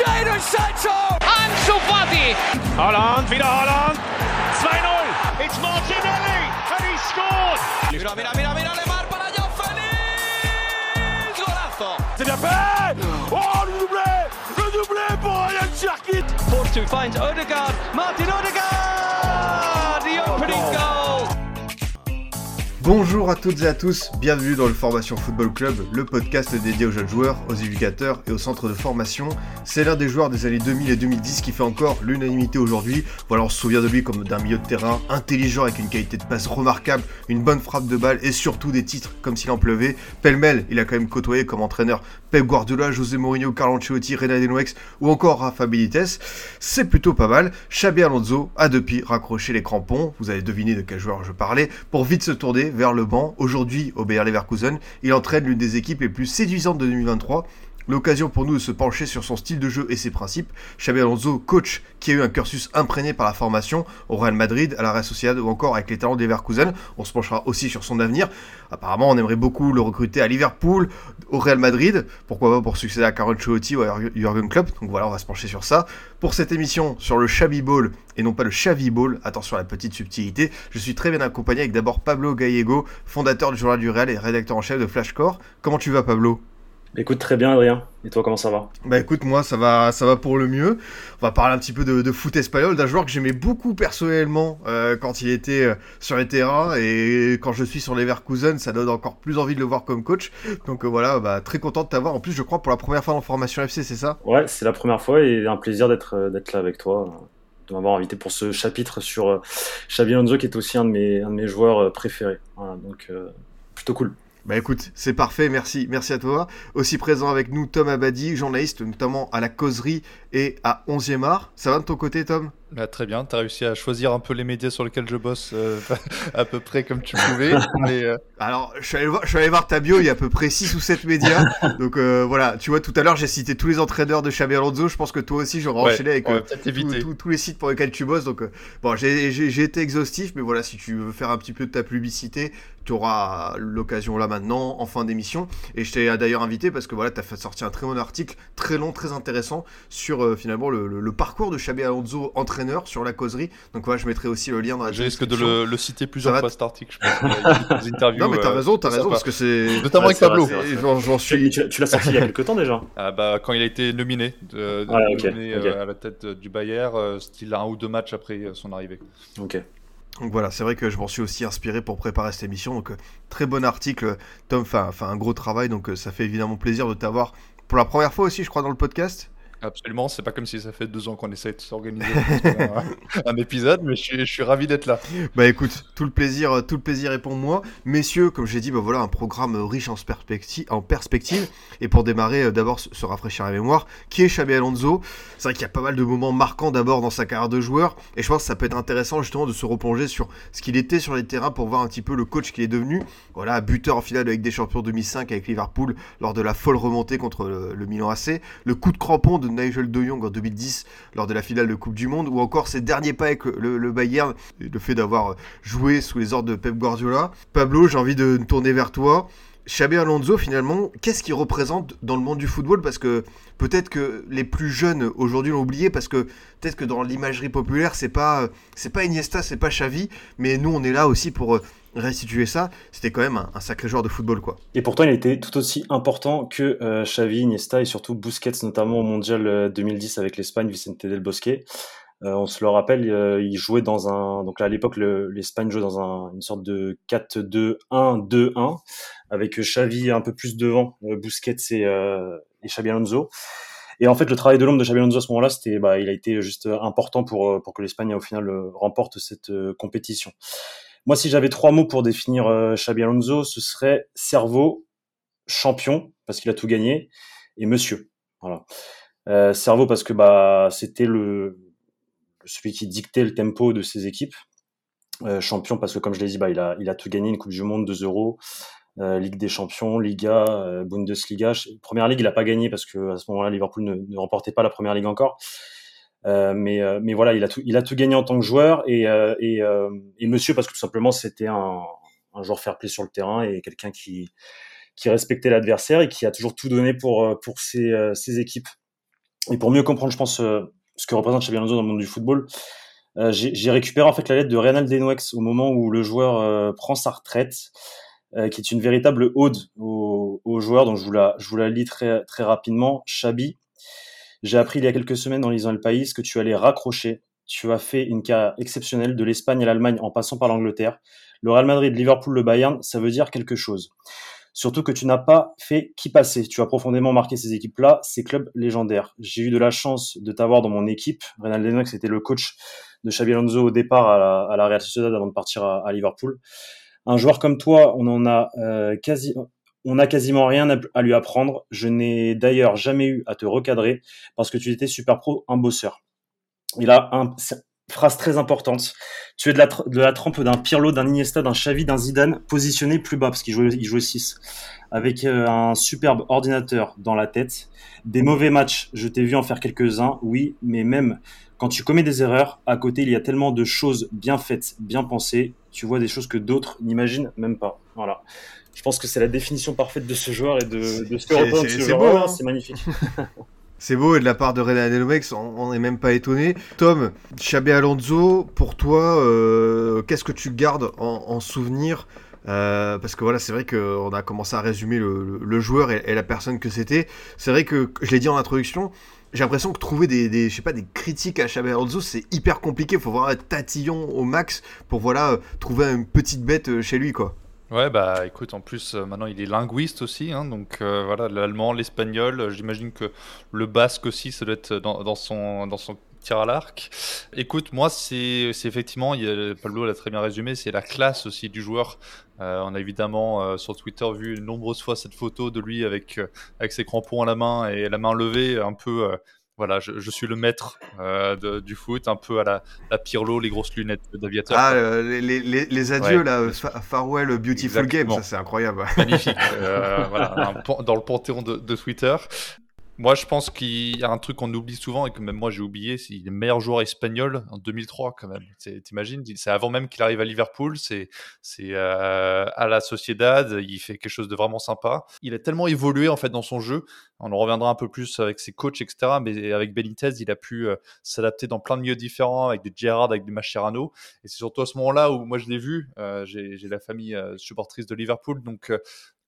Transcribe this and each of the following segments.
Jadon Sancho! Ansu Fati! Holland, wieder Holland! 2-0! It's Martinelli! And he scored! Mira, mira, mira, mira, Lemar para Joao Félix! Golazo! C'est bien fait! Oh, le doublé! Le doublé pour Ryan Cherkit! Force finds Odegaard. Martin Odegaard! The opening oh. goal! Bonjour à toutes et à tous, bienvenue dans le Formation Football Club, le podcast dédié aux jeunes joueurs, aux éducateurs et aux centres de formation. C'est l'un des joueurs des années 2000 et 2010 qui fait encore l'unanimité aujourd'hui. Voilà, on se souvient de lui comme d'un milieu de terrain intelligent avec une qualité de passe remarquable, une bonne frappe de balle et surtout des titres comme s'il en pleuvait. Pêle-mêle, il a quand même côtoyé comme entraîneur Pep Guardiola, José Mourinho, Carlo Ancelotti, René Denouex ou encore Rafa Benitez. C'est plutôt pas mal. Xabi Alonso a depuis raccroché les crampons, vous avez deviné de quel joueur je parlais, pour vite se tourner vers le banc. Aujourd'hui, au Bayer Leverkusen, il entraîne l'une des équipes les plus séduisantes de 2023. L'occasion pour nous de se pencher sur son style de jeu et ses principes. Xabi Alonso, coach qui a eu un cursus imprégné par la formation au Real Madrid, à la Real Sociedad ou encore avec les talents des Leverkusen. On se penchera aussi sur son avenir. Apparemment, on aimerait beaucoup le recruter à Liverpool, au Real Madrid. Pourquoi pas pour succéder à Carlo Ancelotti ou à Jurgen Klopp. Donc voilà, on va se pencher sur ça. Pour cette émission sur le Xabi Ball et non pas le Xavi Ball, attention à la petite subtilité, je suis très bien accompagné avec d'abord Pablo Gallego, fondateur du journal du Real et rédacteur en chef de Flashcore. Comment tu vas Pablo? Écoute très bien Adrien, et toi comment ça va? Bah écoute moi ça va ça va pour le mieux. On va parler un petit peu de, de foot espagnol, d'un joueur que j'aimais beaucoup personnellement euh, quand il était euh, sur les terrains et quand je suis sur les Leverkusen, ça donne encore plus envie de le voir comme coach. Donc euh, voilà, bah, très content de t'avoir. En plus je crois pour la première fois en formation FC, c'est ça? Ouais, c'est la première fois et un plaisir d'être d'être là avec toi, de m'avoir invité pour ce chapitre sur Xabi Alonso qui est aussi un de mes un de mes joueurs préférés. Voilà, donc plutôt cool. Bah écoute, c'est parfait, merci, merci à toi. Aussi présent avec nous Tom Abadi, journaliste notamment à la causerie et à 11e art. Ça va de ton côté Tom? Bah, Très bien, tu as réussi à choisir un peu les médias sur lesquels je bosse euh, à peu près comme tu pouvais. mais, euh... Alors, je suis, allé voir, je suis allé voir ta bio, il y a à peu près 6 ou 7 médias. Donc euh, voilà, tu vois, tout à l'heure j'ai cité tous les entraîneurs de Xabi Alonso. Je pense que toi aussi j'aurais Ouais, enchaîné avec tous- les sites pour lesquels tu bosses. Donc bon, j'ai été exhaustif, mais voilà, si tu veux faire un petit peu de ta publicité, tu auras l'occasion là maintenant, en fin d'émission. Et je t'ai d'ailleurs invité parce que voilà, tu as fait sortir un très bon article, très long, très intéressant, sur finalement le, le- le parcours de Xabi Alonso, entraîneur, sur la causerie. Donc voilà, je mettrai aussi le lien dans la Je risque de le, le citer plusieurs fois cet article. Je pense des interviews. Non, mais t'as euh, raison, t'as raison, parce que c'est. Notamment Ouais, avec Pablo. J'en suis. tu- tu l'as sorti il y a quelques temps déjà Ah, bah, quand il a été nominé, de, de- Ah, ok, nominé, ok. euh, à la tête euh, du Bayer, euh, style un ou deux matchs après euh, son arrivée. Ok. Donc voilà, c'est vrai que je m'en suis aussi inspiré pour préparer cette émission. Donc très bon article, Tom fait un- gros travail, donc ça fait évidemment plaisir de t'avoir pour la première fois aussi, je crois, dans le podcast. Absolument, c'est pas comme si ça fait deux ans qu'on essaie de s'organiser un, un épisode, mais je suis, je suis ravi d'être là. Bah écoute, tout le plaisir, tout le plaisir est pour moi. Messieurs, comme j'ai dit, bah voilà un programme riche en perspective, en perspective. Et pour démarrer, euh, d'abord se se rafraîchir la mémoire, qui est Xabi Alonso? C'est vrai qu'il y a pas mal de moments marquants d'abord dans sa carrière de joueur, et je pense que ça peut être intéressant justement de se replonger sur ce qu'il était sur les terrains pour voir un petit peu le coach qu'il est devenu. Voilà, buteur en finale avec des champions 2005 avec Liverpool lors de la folle remontée contre le, le Milan AC, le coup de crampon de Nigel de Jong en 2010 lors de la finale de Coupe du Monde, ou encore ses derniers pas avec le, Bayern, et le fait d'avoir joué sous les ordres de Pep Guardiola. Pablo, j'ai envie de me tourner vers toi. Xabi Alonso, finalement, qu'est-ce qu'il représente dans le monde du football? Parce que peut-être que les plus jeunes aujourd'hui l'ont oublié, parce que peut-être que dans l'imagerie populaire, c'est pas, c'est pas Iniesta, c'est pas Xavi, mais nous, on est là aussi pour euh, restituer ça. C'était quand même un, sacré joueur de football, quoi. Et pourtant, il été tout aussi important que euh, Xavi, Iniesta et surtout Busquets, notamment au Mondial euh, 2010 avec l'Espagne, Vicente del Bosque. Euh, on se le rappelle, euh, il jouait dans un. Donc là, à l'époque, le- l'Espagne jouait dans un- une sorte de 4-2-1-2-1 avec Xavi un peu plus devant, euh, Busquets et, euh, et Xabi Alonso. Et en fait, le travail de l'homme de Xabi Alonso à ce moment-là, c'était, bah, il a été juste important pour euh, pour que l'Espagne au final euh, remporte cette euh, compétition. Moi, si j'avais trois mots pour définir euh, Xabi Alonso, ce serait cerveau, champion parce qu'il a tout gagné, et monsieur. Voilà. Euh, cerveau parce que bah c'était celui qui dictait le tempo de ses équipes. Euh, champion parce que comme je l'ai dit, bah il a tout gagné, une Coupe du Monde, deux euros, Ligue des Champions, Liga, Bundesliga. Première ligue, il a pas gagné parce que à ce moment-là, Liverpool ne remportait pas la Première ligue encore. Euh, mais euh, mais voilà, il a tout il a tout gagné en tant que joueur et euh, et, et monsieur parce que tout simplement c'était un un joueur fair play sur le terrain et quelqu'un qui qui respectait l'adversaire et qui a toujours tout donné pour pour ses, ses équipes. Et pour mieux comprendre, je pense, ce que représente Xabi Alonso dans le monde du football, j'ai récupéré en fait la lettre de Reynald Denouex au moment où le joueur prend sa retraite, qui est une véritable ode au, au joueur. Donc je vous la, je vous la lis très, très rapidement. Chabi, j'ai appris il y a quelques semaines en lisant Le País que tu allais raccrocher. Tu as fait une carrière exceptionnelle de l'Espagne à l'Allemagne en passant par l'Angleterre. Le Real Madrid, Liverpool, le Bayern, ça veut dire quelque chose. Surtout que tu n'as pas fait qui passer. Tu as profondément marqué ces équipes-là, ces clubs légendaires. J'ai eu de la chance de t'avoir dans mon équipe. Reynald Lennox était le coach de Xabi Alonso au départ à la, à la Real Sociedad avant de partir à, à, Liverpool. Un joueur comme toi, on en a euh, quasi, on n'a quasiment rien à lui apprendre. Je n'ai d'ailleurs jamais eu à te recadrer parce que tu étais super pro, un bosseur. Il a un, phrase très importante. Tu es de la, de la trempe d'un Pirlo, d'un Iniesta, d'un Xavi, d'un Zidane, positionné plus bas parce qu'il jouait, il jouait 6. Avec euh, un superbe ordinateur dans la tête. Des mauvais matchs, je t'ai vu en faire quelques-uns, oui, mais même quand tu commets des erreurs, à côté, il y a tellement de choses bien faites, bien pensées. Tu vois des choses que d'autres n'imaginent même pas. Voilà. Je pense que c'est la définition parfaite de ce joueur et de, de ce que représente ce joueur. Hein. C'est magnifique. C'est beau, et de la part de René Adelomex, on n'est même pas étonné. Tom, Xabi Alonso, pour toi, euh, qu'est-ce que tu gardes en, en souvenir euh, parce que voilà, c'est vrai qu'on a commencé à résumer le, le joueur et, et, la personne que c'était. C'est vrai que, je l'ai dit en introduction, j'ai l'impression que trouver des, des, je sais pas, des critiques à Xabi Alonso, c'est hyper compliqué. Il faut vraiment être tatillon au max pour voilà, trouver une petite bête chez lui, quoi. Ouais, bah écoute, en plus, euh, maintenant il est linguiste aussi, hein, donc euh, voilà, l'allemand, l'espagnol, euh, j'imagine que le basque aussi, ça doit être dans, dans son, dans son tir à l'arc. Écoute, moi, c'est effectivement, il y a, Pablo l'a très bien résumé, c'est la classe aussi du joueur. Euh, on a évidemment euh, sur Twitter vu nombreuses fois cette photo de lui avec, euh, avec ses crampons à la main et la main levée, un peu voilà, je, je, suis le maître euh, de, du foot, un peu à la, la Pirlo, les grosses lunettes d'aviateur. Ah, euh, les, les, les, adieux, ouais. là, Farewell Beautiful Exactement. Game, ça c'est incroyable. Magnifique. euh, voilà, un, dans le panthéon de, de Twitter. Moi, je pense qu'il y a un truc qu'on oublie souvent et que même moi j'ai oublié, c'est le meilleur joueur espagnol en 2003 quand même. T'imagines, c'est avant même qu'il arrive à Liverpool, c'est euh, à la Sociedad, il fait quelque chose de vraiment sympa. Il a tellement évolué en fait dans son jeu. On en reviendra un peu plus avec ses coachs, etc. Mais avec Benitez, il a pu euh, s'adapter dans plein de milieux différents, avec des Gerrard, avec des Mascherano. Et c'est surtout à ce moment-là où moi je l'ai vu. Euh, j'ai la famille supportrice de Liverpool, donc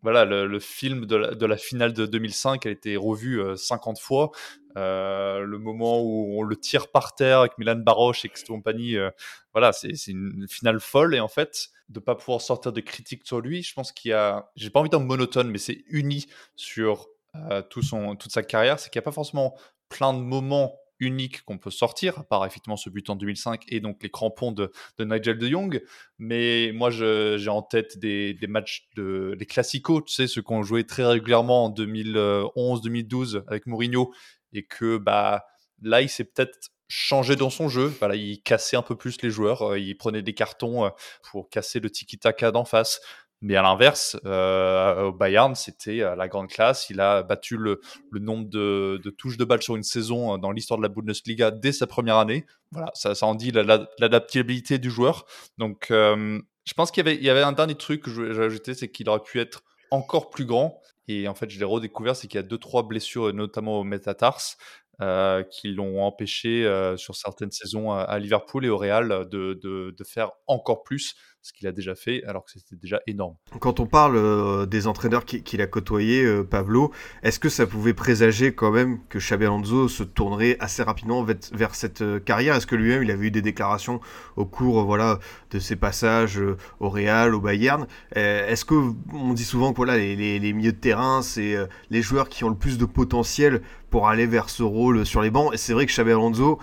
voilà, le, film de la, finale de 2005 a été revu euh, 50 fois. Euh, le moment où on le tire par terre avec Milan Baroche et compagnie, euh, voilà, c'est une finale folle. Et en fait, de pas pouvoir sortir de critiques sur lui, je pense qu'il y a, j'ai pas envie d'être monotone, mais c'est uni sur euh, toute sa carrière, c'est qu'il n'y a pas forcément plein de moments unique qu'on peut sortir, à part effectivement ce but en 2005 et donc les crampons de, de Nigel de Jong. Mais moi, j'ai en tête des, des, matchs, de, les classicos, tu sais, ceux qu'on jouait très régulièrement en 2011-2012 avec Mourinho et que bah, là, il s'est peut-être changé dans son jeu. Voilà, il cassait un peu plus les joueurs, il prenait des cartons pour casser le tiki-taka d'en face. Mais à l'inverse, euh, au Bayern, c'était la grande classe. Il a battu le, nombre de, touches de balles sur une saison dans l'histoire de la Bundesliga dès sa première année. Voilà, ça, en dit l'adaptabilité du joueur. Donc, euh, je pense qu'il y avait, un dernier truc que j'ai ajouté, c'est qu'il aurait pu être encore plus grand. Et en fait, je l'ai redécouvert, c'est qu'il y a deux, trois blessures, notamment au métatarse, euh, qui l'ont empêché euh, sur certaines saisons à, Liverpool et au Real de faire encore plus ce qu'il a déjà fait, alors que c'était déjà énorme. Quand on parle euh, des entraîneurs qu'il qui a côtoyés, euh, Pablo, est-ce que ça pouvait présager quand même que Xabi Alonso se tournerait assez rapidement vers, cette euh, carrière? Est-ce que lui-même, il avait eu des déclarations au cours voilà, de ses passages au Real, au Bayern? Est-ce que on dit souvent que voilà, les, les milieux de terrain, c'est les joueurs qui ont le plus de potentiel pour aller vers ce rôle sur les bancs Et c'est vrai que Xabi Alonso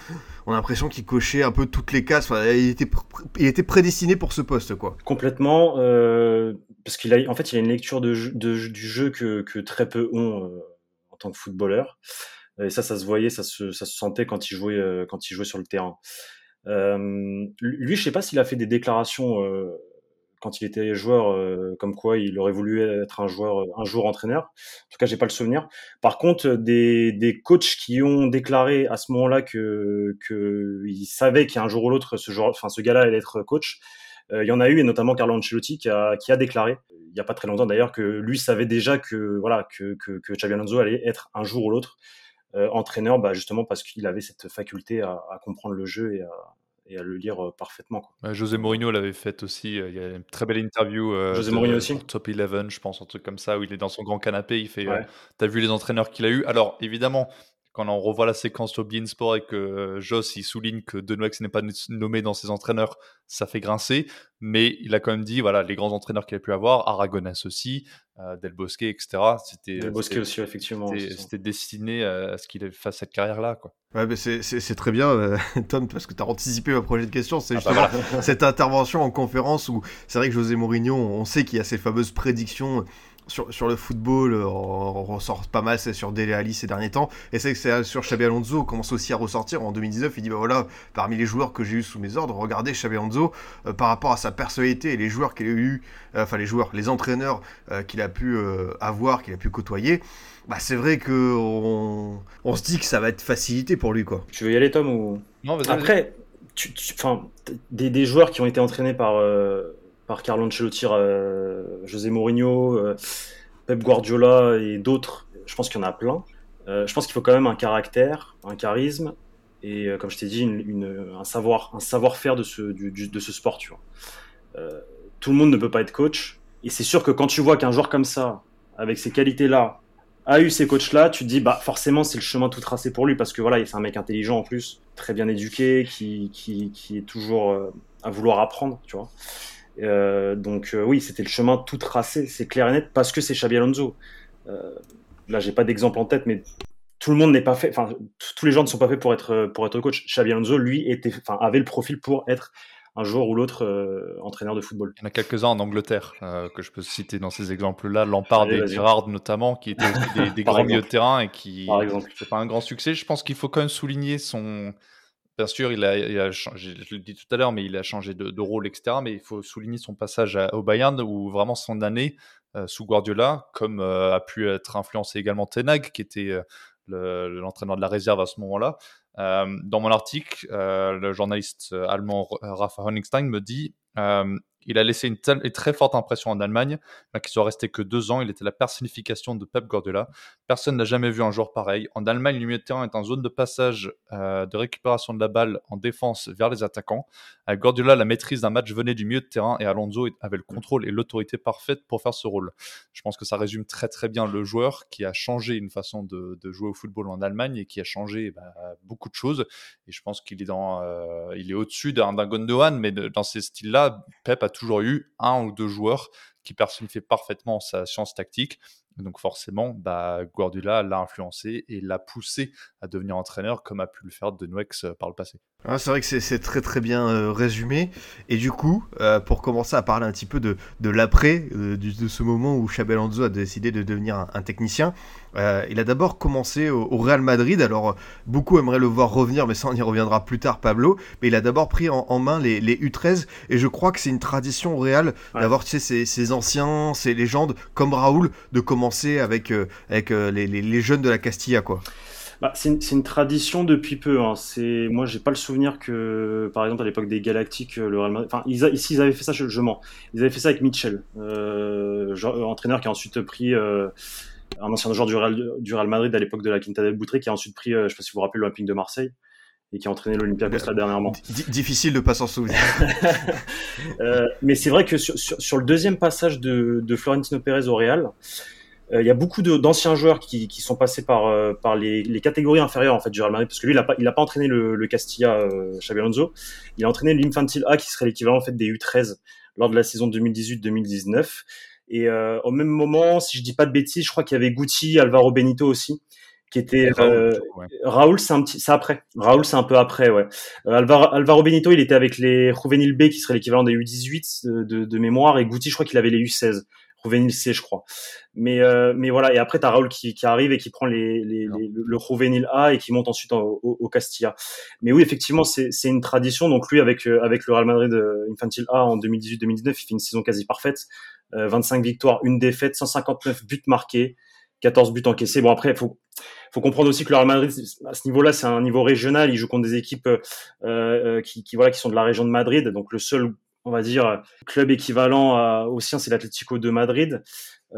on a l'impression qu'il cochait un peu toutes les cases. Il, était il était prédestiné pour ce poste, quoi. Complètement, euh, parce qu'il a, en fait, il a une lecture de, du jeu que, que, très peu ont euh, en tant que footballeur. Et ça, ça se voyait, ça se, ça se sentait quand il jouait, euh, quand il jouait sur le terrain. Lui, je sais pas s'il a fait des déclarations quand il était joueur, euh, comme quoi il aurait voulu être un joueur, un jour entraîneur. En tout cas, j'ai pas le souvenir. Par contre, des, des coachs qui ont déclaré à ce moment-là que que ils savaient qu'un jour ou l'autre, ce genre, enfin ce gars-là allait être coach. Euh, il y en a eu et notamment Carlo Ancelotti qui a qui a déclaré il y a pas très longtemps d'ailleurs que lui savait déjà que voilà que que, que Alonso allait être un jour ou l'autre entraîneur, bah, justement parce qu'il avait cette faculté à, à, comprendre le jeu et à, et à le lire parfaitement. Quoi. José Mourinho l'avait fait aussi. Il y a une très belle interview. José Mourinho aussi. Top 11, je pense, un truc comme ça, où il est dans son grand canapé. Il fait. T'as vu les entraîneurs qu'il a eu? Alors, évidemment, quand on revoit la séquence sur Bein Sport et que Joss il souligne que Denouex n'est pas nommé dans ses entraîneurs, ça fait grincer. Mais il a quand même dit voilà les grands entraîneurs qu'il a pu avoir, Aragonas aussi, euh, Del Bosque, etc. C'était Del Bosque aussi effectivement. C'était destiné à ce qu'il fasse cette carrière là quoi. Ouais, mais c'est très bien, euh, Tom, parce que tu as anticipé ma prochaine question. C'est ah bah cette intervention en conférence où c'est vrai que José Mourinho, on sait qu'il y a ces fameuses prédictions sur, le football, euh, on, ressort pas mal, c'est sur Dele Ali ces derniers temps. Et c'est que c'est sur Xabi Alonso commence aussi à ressortir en 2019. Il dit bah voilà, parmi les joueurs que j'ai eu sous mes ordres, regardez Xabi Alonso euh, par rapport à sa personnalité et les joueurs qu'il a eu, euh, enfin les joueurs, les entraîneurs qu'il a pu avoir, qu'il a pu côtoyer. Bah c'est vrai que on, se dit que ça va être facilité pour lui quoi. Tu veux y aller Tom ou? Non, Après, tu, des, des, joueurs qui ont été entraînés par par Carlo Ancelotti, euh, José Mourinho, euh, Pep Guardiola et d'autres. Je pense qu'il y en a plein. Euh, je pense qu'il faut quand même un caractère, un charisme et, comme je t'ai dit, un savoir, un savoir-faire de ce, de ce sport. Tu vois. tout le monde ne peut pas être coach. Et c'est sûr que quand tu vois qu'un joueur comme ça, avec ces qualités-là, a eu ces coachs-là, tu te dis, bah forcément, c'est le chemin tout tracé pour lui parce que voilà, c'est un mec intelligent en plus, très bien éduqué, qui, qui, qui est toujours à vouloir apprendre, tu vois. Euh, donc euh, oui, c'était le chemin tout tracé, c'est clair et net, parce que c'est Xabi Alonso. Euh, là, j'ai pas d'exemple en tête, mais tout le monde n'est pas fait, enfin, tous les gens ne sont pas faits pour être, pour être coach. Xabi Alonso, lui, était, enfin, avait le profil pour être un jour ou l'autre entraîneur de football. Il y en a quelques-uns en Angleterre que je peux citer dans ces exemples-là, Lampard et Gerrard notamment, qui étaient des, des grands milieux de terrain et qui, c'est pas un grand succès. Je pense qu'il faut quand même souligner son, Bien sûr, il a, changé, je le dis tout à l'heure, mais il a changé de, rôle, etc. Mais il faut souligner son passage au Bayern, où vraiment son année euh, sous Guardiola, comme euh, a pu être influencé également Tenag, qui était euh, l'entraîneur de la réserve à ce moment-là. Dans mon article, le journaliste allemand Rafa Honigstein me dit il a laissé une telle et très forte impression en Allemagne, mais qu'il soit resté que deux ans. Il était la personnification de Pep Guardiola. Personne n'a jamais vu un joueur pareil. En Allemagne, le milieu de terrain est en zone de passage euh, de récupération de la balle en défense vers les attaquants. Avec Guardiola, la maîtrise d'un match venait du milieu de terrain et Alonso avait le contrôle et l'autorité parfaite pour faire ce rôle. Je pense que ça résume très très bien le joueur qui a changé une façon de, jouer au football en Allemagne et qui a changé bah, beaucoup de choses. Et je pense qu'il est dans, euh, il est au-dessus d'un Gondohan, mais dans ces styles-là, Pep a toujours eu un ou deux joueurs qui personnifient parfaitement sa science tactique. Donc forcément, bah, Guardiola l'a influencé et l'a poussé à devenir entraîneur comme a pu le faire De Nouex euh, par le passé. Ah, c'est vrai que c'est très très bien euh, résumé. Et du coup, euh, pour commencer à parler un petit peu de, de l'après, de ce moment où Alonso a décidé de devenir un, technicien, il a d'abord commencé au, Real Madrid. Alors beaucoup aimeraient le voir revenir, mais ça on y reviendra plus tard, Pablo. Mais il a d'abord pris en, main les, les, U13 et je crois que c'est une tradition au Real d'avoir tu sais, ces, ces anciens, ces légendes comme Raoul de commencer avec, euh, avec euh, les, les, jeunes de la Castilla, quoi. Bah, c'est une, une, tradition depuis peu. Hein. C'est moi, j'ai pas le souvenir que, par exemple, à l'époque des Galactiques, le Real Madrid. Enfin, ils, ici, ils avaient fait ça. Je, je mens. Ils avaient fait ça avec Mitchell, euh, entraîneur qui a ensuite pris euh, un ancien joueur du Real, du Real Madrid à l'époque de la Quinta del Boutré, qui a ensuite pris, je sais pas si vous vous rappelez, l'Olympique de Marseille et qui a entraîné l'Olympiakos là dernièrement. difficile de pas s'en souvenir. euh, mais c'est vrai que sur, sur, sur, le deuxième passage de, de Florentino Pérez au Real, euh, il y a beaucoup d'anciens joueurs qui, qui, sont passés par, euh, par les, les, catégories inférieures en fait du Real Madrid parce que lui il a pas entraîné le, le Castilla euh, Xabi Alonso. Il a entraîné l'Infantil A qui serait l'équivalent en fait des U13 lors de la saison 2018-2019 et euh, au même moment si je dis pas de bêtises je crois qu'il y avait Guti Alvaro Benito aussi qui était euh, Raoul, c'est un petit c'est après. Raoul c'est un peu après ouais. Alvaro, Alvaro, Benito il était avec les Juvenil B qui serait l'équivalent des U18 de, de, de, mémoire et Guti je crois qu'il avait les U16 Juvenil C, je crois. Mais euh, mais voilà. Et après, t'as Raoul qui, qui arrive et qui prend les, les, le Juvenil A et qui monte ensuite au, au, Castilla. Mais oui, effectivement, c'est c'est une tradition. Donc lui, avec euh, avec le Real Madrid euh, Infantil A en 2018-2019, il fait une saison quasi parfaite. 25 victoires, une défaite, 159 buts marqués, 14 buts encaissés. Bon après, il faut faut comprendre aussi que le Real Madrid à ce niveau-là, c'est un niveau régional. Il joue contre des équipes euh, qui, qui voilà qui sont de la région de Madrid. Donc le seul on va dire, club équivalent au sien, c'est l'Atlético de Madrid.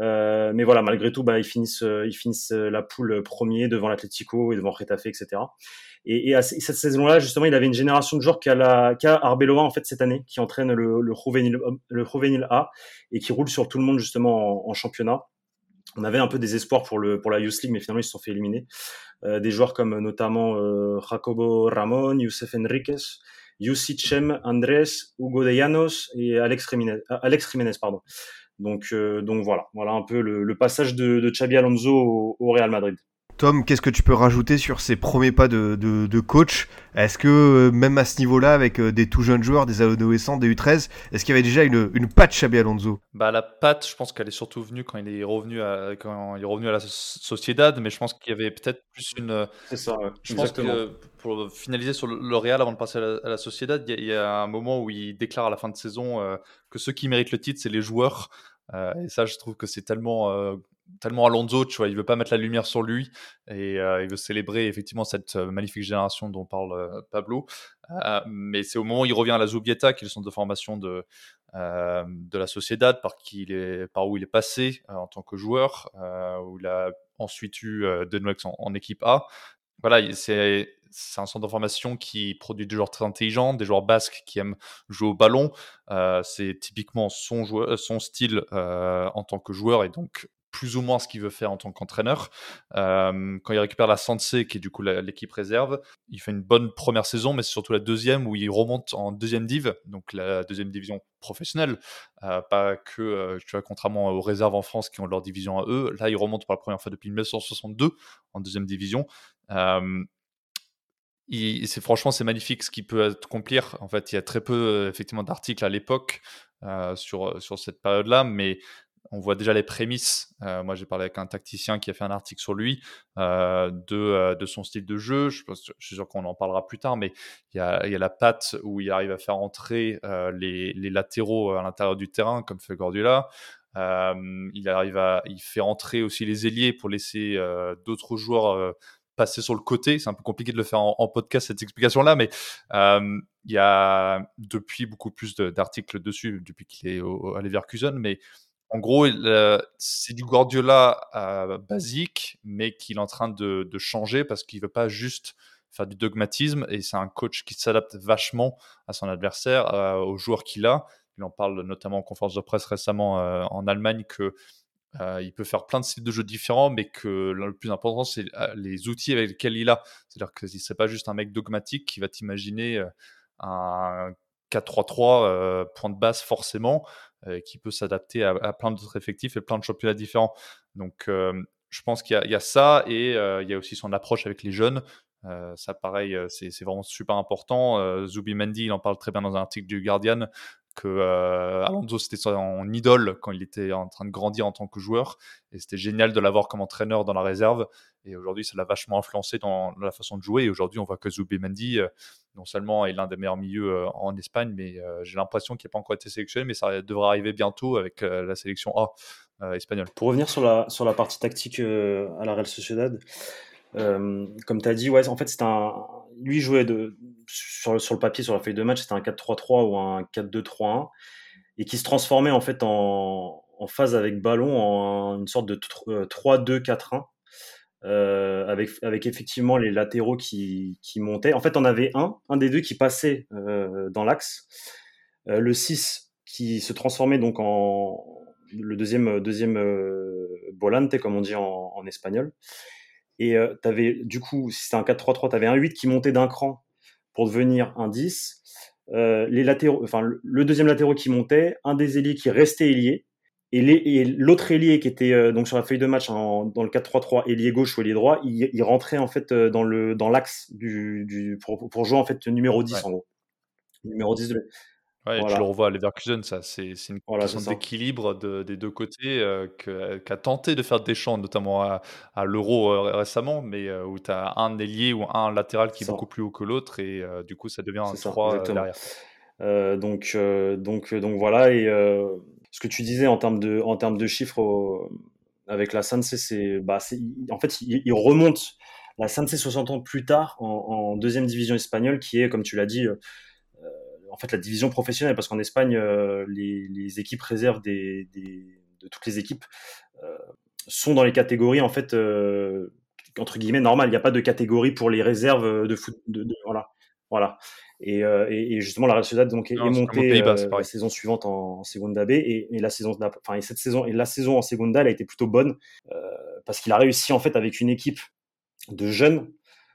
Euh, mais voilà, malgré tout, bah, ils finissent, euh, ils finissent la poule premier devant l'Atlético et devant Retafe, etc. Et, à cette saison-là, justement, il avait une génération de joueurs qui a, la, qui a Arbeloa en fait cette année, qui entraîne le, le, le A et qui roule sur tout le monde justement en, championnat on avait un peu des espoirs pour la Youth League, mais finalement ils se sont fait éliminer. Euh, des joueurs comme notamment euh, Jacobo Ramon, Youssef Enriquez, Chem, Andrés, Hugo de Llanos et Alex Jiménez. Euh, Alex pardon. Donc, euh, donc voilà, voilà un peu le, passage de, de Alonso au Real Madrid. Tom, qu'est-ce que tu peux rajouter sur ces premiers pas de, de, de coach? Est-ce que euh, même à ce niveau-là, avec euh, des tout jeunes joueurs, des adolescents, des U13, est-ce qu'il y avait déjà une, une patte Xabi Alonso? Bah la patte, je pense qu'elle est surtout venue quand il est revenu à quand il est revenu à la Sociedad, mais je pense qu'il y avait peut-être plus une. C'est ça. Ouais. Je pense que pour finaliser sur le Real avant de passer à la, à la Sociedad, il y, a, il y, a un moment où il déclare à la fin de saison euh, que ceux qui méritent le titre, c'est les joueurs. Euh, et ça, je trouve que c'est tellement euh, tellement Alonso, tu vois, il veut pas mettre la lumière sur lui et euh, il veut célébrer effectivement cette euh, magnifique génération dont parle euh, Pablo. Mais c'est au moment où il revient à la Zubieta, qui est le centre de formation de, de la Sociedad, par, qui il est, par où il est passé en tant que joueur, où il a ensuite eu Denox en, équipe A. Voilà, c'est c'est un centre de formation qui produit des joueurs très intelligents, des joueurs basques qui aiment jouer au ballon. C'est typiquement son, joueur, son style en tant que joueur et donc plus ou moins ce qu'il veut faire en tant qu'entraîneur. Euh, quand il récupère la Sensei, qui est du coup l'équipe réserve, il fait une bonne première saison, mais c'est surtout la deuxième où il remonte en deuxième div, donc la deuxième division professionnelle, euh, pas que, euh, contrairement aux réserves en France qui ont leur division à eux, là il remonte pour la première fois depuis 1962 en deuxième division. C'est franchement c'est magnifique ce qui peut accomplir. En fait, il y a très peu effectivement d'articles à l'époque sur sur cette période-là, mais on voit déjà les prémices. Euh, moi, j'ai parlé avec un tacticien qui a fait un article sur lui euh, de, euh, de, son style de jeu. Je, suis sûr qu'on en parlera plus tard, mais il y a, la patte où il arrive à faire entrer les, latéraux à l'intérieur du terrain, comme fait Gordula. Il arrive à, il fait entrer aussi les ailiers pour laisser d'autres joueurs passer sur le côté. C'est un peu compliqué de le faire en, podcast, cette explication-là, mais il y a depuis beaucoup plus d'articles dessus, depuis qu'il est au, à Leverkusen, mais en gros, euh, c'est du Guardiola euh, basique, mais qu'il est en train de, changer parce qu'il veut pas juste faire du dogmatisme et c'est un coach qui s'adapte vachement à son adversaire, aux joueurs qu'il a. Il en parle notamment en conférence de presse récemment euh, en Allemagne que il peut faire plein de styles de jeux différents, mais que le plus important, c'est les outils avec lesquels il a. C'est-à-dire que c'est pas juste un mec dogmatique qui va t'imaginer un 4-3-3 euh, point de base forcément, euh, qui peut s'adapter à, plein d'autres effectifs et plein de championnats différents. Donc euh, je pense qu'il y, y, a ça et il y a aussi son approche avec les jeunes. ça pareil, c'est vraiment super important. Zubi Mendy, il en parle très bien dans un article du Guardian que euh, Alonso c'était son idole quand il était en train de grandir en tant que joueur. Et c'était génial de l'avoir comme entraîneur dans la réserve. Et aujourd'hui ça l'a vachement influencé dans, la façon de jouer. Et aujourd'hui on voit que Zubimendi euh, non seulement est l'un des meilleurs milieux euh, en Espagne mais euh, j'ai l'impression qu'il n'a pas encore été sélectionné mais ça devrait arriver bientôt avec euh, la sélection A euh, espagnole. Pour revenir sur la, sur la partie tactique à la Real Sociedad comme tu as dit ouais en fait c'est un lui jouait sur, le papier, sur la feuille de match, c'était un 4-3-3 ou un 4-2-3-1, et qui se transformait en fait en, phase avec ballon en une sorte de 3-2-4-1, euh, avec, avec effectivement les latéraux qui, montaient. En fait, on avait un, un des deux qui passait euh, dans l'axe, euh, le 6 qui se transformait donc en le deuxième, deuxième euh, volante, comme on dit en espagnol. Et euh, tu avais, du coup, si c'était un 4-3-3, tu avais un 8 qui montait d'un cran pour devenir un 10. Euh, les latéraux, enfin, le deuxième latéraux qui montait, un des ailiers qui restait ailier, et l'autre ailier qui était euh, donc sur la feuille de match en, dans le 4-3-3, ailier gauche ou ailier droit, il, il, rentrait en fait euh, dans le dans l'axe du, du pour, pour, jouer en fait numéro 10 ouais. en gros. Numéro 10 de, Ouais, voilà. tu le revois à Leverkusen, ça, c'est une voilà, question d'équilibre de, des deux côtés euh, qu'a qu tenté de faire Deschamps, notamment à, à l'Euro euh, récemment, mais euh, où tu as un ailier ou un latéral qui est, est beaucoup plus haut que l'autre et euh, du coup ça devient un 3 euh, derrière. donc, donc, donc voilà, et ce que tu disais en termes de, en termes de chiffres au, avec la Sanse, c'est bah, en fait il, il, remonte la Sanse 60 ans plus tard en, en, deuxième division espagnole qui est, comme tu l'as dit, en fait la division professionnelle, parce qu'en Espagne, les, les, équipes réserves des, des, de toutes les équipes sont dans les catégories en fait entre guillemets normales. Il n'y a pas de catégorie pour les réserves de foot. De, voilà, voilà. Et, et, justement, la Real Sociedad donc est, montée la saison suivante en, en Segunda B et, et, la saison, enfin, et cette saison et la saison en Segunda, elle a été plutôt bonne parce qu'il a réussi en fait avec une équipe de jeunes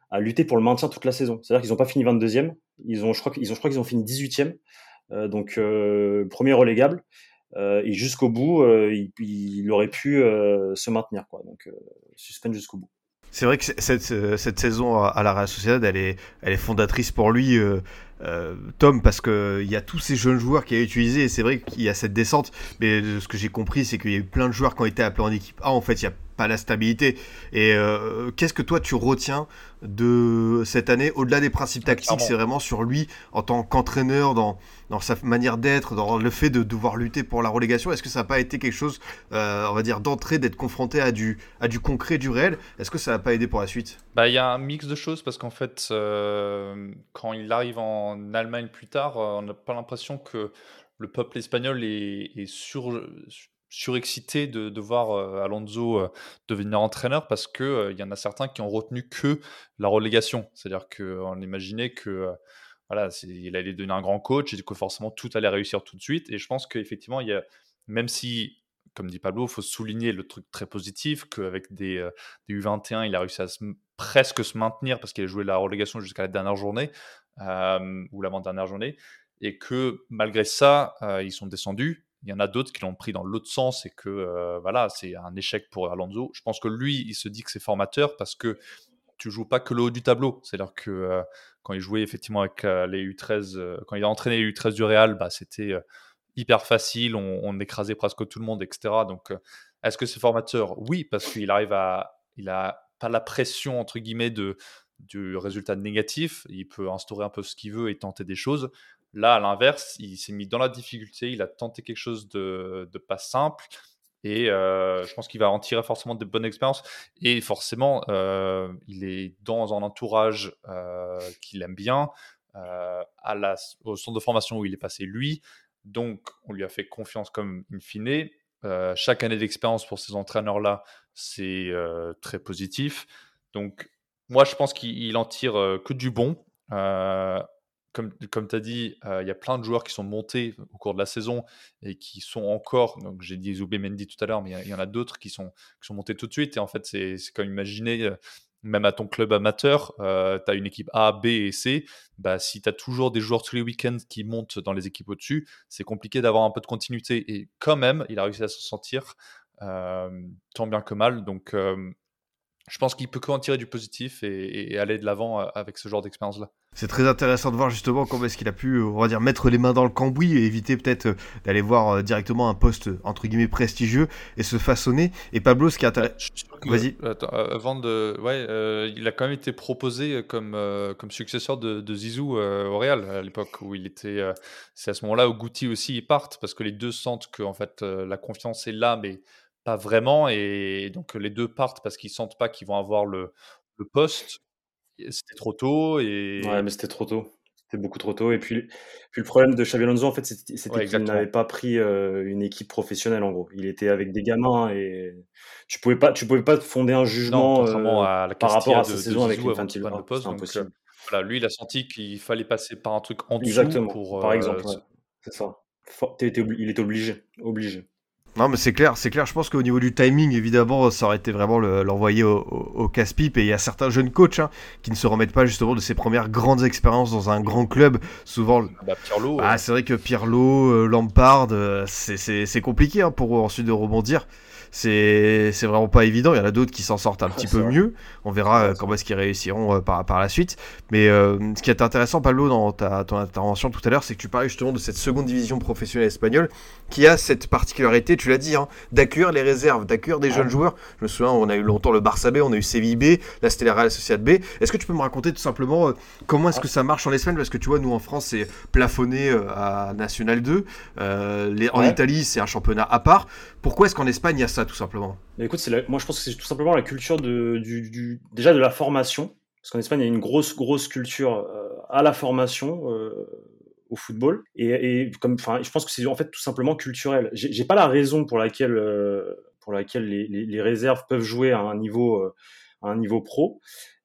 à lutter pour le maintien toute la saison. C'est-à-dire qu'ils n'ont pas fini 22e, ils ont, je crois qu'ils ont, ont fini 18e, euh, donc euh, premier relégable. Euh, et jusqu'au bout, il, aurait pu se maintenir, quoi. Donc suspense jusqu'au bout. C'est vrai que cette, cette, saison à la Real Sociedad, elle est, elle est fondatrice pour lui. Tom, parce qu'il y a tous ces jeunes joueurs qui a utilisé, et c'est vrai qu'il y a cette descente, mais ce que j'ai compris, c'est qu'il y a eu plein de joueurs qui ont été appelés en équipe A, en fait, il n'y a pas la stabilité. Et euh, qu'est-ce que toi tu retiens de cette année, au-delà des principes tactiques, c'est vraiment sur lui en tant qu'entraîneur, dans, dans sa manière d'être, dans le fait de devoir lutter pour la relégation? Est-ce que ça n'a pas été quelque chose, euh, on va dire, d'entrée, d'être confronté à du, à du concret, du réel? Est-ce que ça n'a pas aidé pour la suite? Bah, il y a un mix de choses parce qu'en fait, quand il arrive en Allemagne plus tard, euh, on n'a pas l'impression que le peuple espagnol est, sur, surexcité de, voir euh, Alonso euh, devenir entraîneur parce qu'il il y en a certains qui ont retenu que la relégation. C'est-à-dire qu'on imaginait que voilà, il allait devenir un grand coach et que forcément tout allait réussir tout de suite. Et je pense qu'effectivement, il y a, même si comme dit Pablo, il faut souligner le truc très positif qu'avec des, des, U21, il a réussi à presque se maintenir parce qu'il a joué la relégation jusqu'à la dernière journée. Euh, ou l'avant-dernière journée, et que malgré ça, euh, ils sont descendus. Il y en a d'autres qui l'ont pris dans l'autre sens et que euh, voilà, c'est un échec pour Alonso. Je pense que lui, il se dit que c'est formateur parce que tu joues pas que le haut du tableau. C'est-à-dire que quand il jouait effectivement avec les U13, quand il a entraîné les U13 du Real, bah, c'était hyper facile, on, on, écrasait presque tout le monde, etc. Donc, est-ce que c'est formateur? Oui, parce qu'il arrive à, il a pas la pression entre guillemets de du résultat négatif, il peut instaurer un peu ce qu'il veut et tenter des choses. Là, à l'inverse, il s'est mis dans la difficulté, il a tenté quelque chose de, pas simple, et euh, je pense qu'il va en tirer forcément de bonnes expériences. Et forcément, euh, il est dans un entourage euh, qu'il aime bien, au centre de formation où il est passé lui. Donc, on lui a fait confiance comme in fine. chaque année d'expérience pour ces entraîneurs-là, c'est très positif. Donc, moi, je pense qu'il en tire que du bon. Comme, tu as dit, il y a plein de joueurs qui sont montés au cours de la saison et qui sont encore, donc j'ai dit Zoubé Mendy tout à l'heure, mais il y, en a d'autres qui sont, qui sont montés tout de suite. Et en fait, c'est comme imaginer, même à ton club amateur, tu as une équipe A, B et C. Bah, si tu as toujours des joueurs tous les week-ends qui montent dans les équipes au-dessus, c'est compliqué d'avoir un peu de continuité. Et quand même, il a réussi à se sentir tant bien que mal. Donc, je pense qu'il peut qu'en tirer du positif et, aller de l'avant euh, avec ce genre d'expérience-là. C'est très intéressant de voir justement comment est-ce qu'il a pu, on va dire, mettre les mains dans le cambouis et éviter peut-être euh, d'aller voir euh, directement un poste entre guillemets prestigieux et se façonner. Et Pablo, ce qui est intéressant, vas-y. Avant de, ouais, il a quand même été proposé comme comme successeur de, Zizou au Real à l'époque où il était. c'est à ce moment-là où Guti aussi ils partent parce que les deux sentent que en fait la confiance est là, mais pas vraiment. Et donc, les deux partent parce qu'ils sentent pas qu'ils vont avoir le, le poste. C'était trop tôt. Et... Ouais, mais c'était trop tôt. C'était beaucoup trop tôt. Et puis, puis le problème de Xavi Alonso, en fait, c'était qu'il n'avait pas pris une équipe professionnelle, en gros. Il était avec des gamins et tu pouvais pas, tu pouvais pas fonder un jugement à la par rapport à sa saison avec une de poste. impossible. voilà, lui, il a senti qu'il fallait passer par un truc en dessous Exactement. pour. Par exemple, c'est ça. Il était obligé, obligé. Non, mais c'est clair, c'est clair. Je pense qu'au niveau du timing, évidemment, ça aurait été vraiment l'envoyer au, casse-pipe. Et il y a certains jeunes coachs hein, qui ne se remettent pas justement de ces premières grandes expériences dans un grand club. Souvent, ah bah, Pirlo, ah, c'est vrai que Pirlo, euh, Lampard, euh, c'est compliqué hein, pour ensuite de rebondir c'est vraiment pas évident. Il y en a d'autres qui s'en sortent un petit peu mieux. On verra euh, comment est-ce qu'ils réussiront euh, par, par la suite. Mais euh, ce qui est intéressant, Pablo, dans ta, ton intervention tout à l'heure, c'est que tu parlais justement de cette seconde division professionnelle espagnole qui a cette particularité, tu l'as dit, hein, d'accueillir les réserves, d'accueillir des jeunes joueurs. Je me souviens, on a eu longtemps le Barça B, on a eu Séville B, là c'était la Real Sociedad B. Est-ce que tu peux me raconter tout simplement comment est-ce que ça marche en Espagne? Parce que tu vois, nous en France, c'est plafonné à National 2. les, en Italie, c'est un championnat à part. Pourquoi est-ce qu'en Espagne, il y a ça tout simplement Écoute, moi je pense que c'est tout simplement la culture de, du, déjà de la formation. Parce qu'en Espagne, il y a une grosse, grosse culture euh, à la formation, euh, au football. Et, comme, enfin, je pense que c'est en fait tout simplement culturel. J'ai pas la raison pour laquelle, pour laquelle les, réserves peuvent jouer à un niveau, un niveau pro.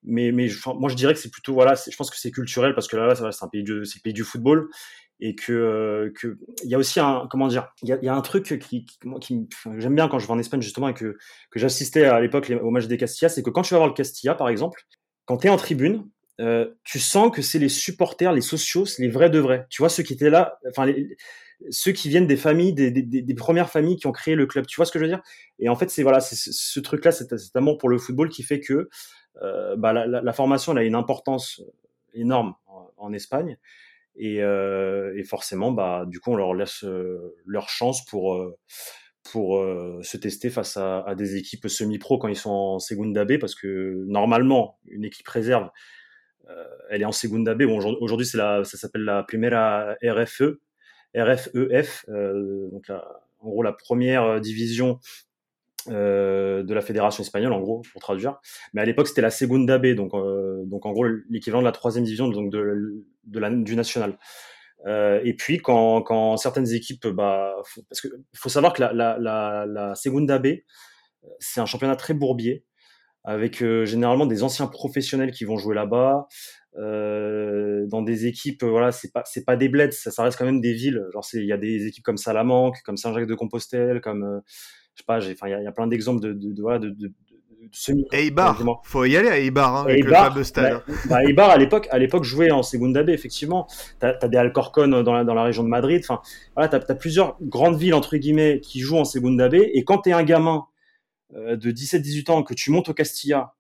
Mais, mais moi, je dirais que c'est plutôt, voilà, je pense que c'est culturel parce que là, là c'est un du, pays du football et que euh, que il y a aussi un comment dire il y a, un truc qui, j'aime bien quand je vais en Espagne justement et que que j'assistais à l'époque au match des Castilla c'est que quand tu vas voir le Castilla par exemple quand tu es en tribune euh, tu sens que c'est les supporters les socios les vrais de vrais. Tu vois ceux qui étaient là enfin ceux qui viennent des familles des, des, premières familles qui ont créé le club. Tu vois ce que je veux dire? Et en fait c'est voilà c'est ce truc là cet, cet amour pour le football qui fait que euh, bah, la, formation elle a une importance énorme en Espagne et, euh, et, forcément, bah, du coup, on leur laisse euh, leur chance pour, euh, pour se tester face à, des équipes semi-pro quand ils sont en Segunda B, parce que normalement, une équipe réserve, elle est en Segunda B. Bon, aujourd'hui, c'est la, ça s'appelle la Primera RFE, RFEF, e donc en gros la première division euh, de la fédération espagnole, en gros, pour traduire. Mais à l'époque, c'était la Segunda B, donc, euh, donc en gros l'équivalent de la troisième division, donc de, de la, du national. Euh, et puis quand, quand certaines équipes, bah, parce que faut savoir que la, la, Segunda B, c'est un championnat très bourbier, avec généralement des anciens professionnels qui vont jouer là-bas. Dans des équipes, voilà, c'est pas c'est pas des bleds, ça, ça, reste quand même des villes. Genre, il y a des équipes comme Salamanque, comme Saint-Jacques-de-Compostelle, comme je sais pas, il y, a plein d'exemples de, de, semi. Eibar, faut y aller à Eibar, hein, avec Eibar, le stade. Bah, bah, Eibar à l'époque, à l'époque jouait en Segunda B, effectivement. T'as as des Alcorcon dans la, dans la région de Madrid. Enfin, voilà, t'as as plusieurs grandes villes entre guillemets qui jouent en Segunda B. Et quand t'es un gamin euh, de 17-18 ans que tu montes au Castilla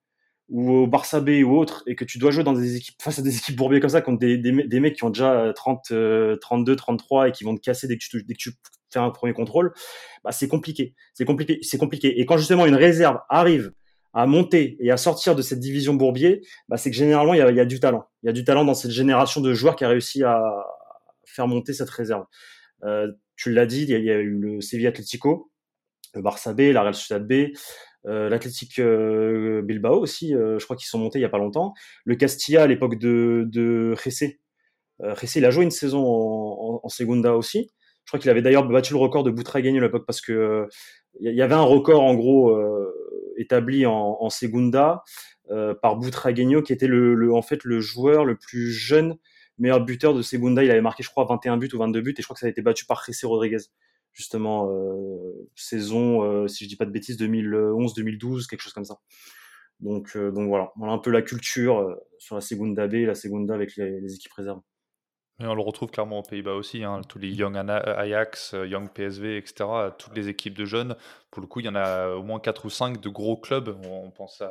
ou au Barça B ou autre et que tu dois jouer dans des équipes face à des équipes bourbières comme ça contre des, des, des mecs qui ont déjà 30 32 33 et qui vont te casser dès que tu dès que tu fais un premier contrôle bah c'est compliqué c'est compliqué c'est compliqué et quand justement une réserve arrive à monter et à sortir de cette division bourbier bah c'est que généralement il y a, du talent il y a du talent dans cette génération de joueurs qui a réussi à faire monter cette réserve euh, tu l'as dit il y, a, eu le Sevilla Atlético le Barça B la Real Sociedad B euh, l'Athletic euh, Bilbao aussi, euh, je crois qu'ils sont montés il y a pas longtemps. Le Castilla à l'époque de, de Ressé. Euh, il a joué une saison en, en, en Segunda aussi. Je crois qu'il avait d'ailleurs battu le record de Butragueño à l'époque parce que il y avait un record en gros établi en, Segunda par Butragueño qui était le, en fait le joueur le plus jeune meilleur buteur de Segunda. Il avait marqué, je crois, 21 buts ou 22 buts, et je crois que ça a été battu par José Rodriguez justement euh, saison, euh, si je dis pas de bêtises, 2011-2012, quelque chose comme ça. Donc, euh, donc voilà, on a un peu la culture sur la Segunda B, la Segunda avec les, les équipes réserves. On le retrouve clairement aux Pays-Bas aussi, hein, tous les Young Ajax, Young PSV, etc. Toutes les équipes de jeunes. Pour le coup, il y en a au moins 4 ou 5 de gros clubs. On pense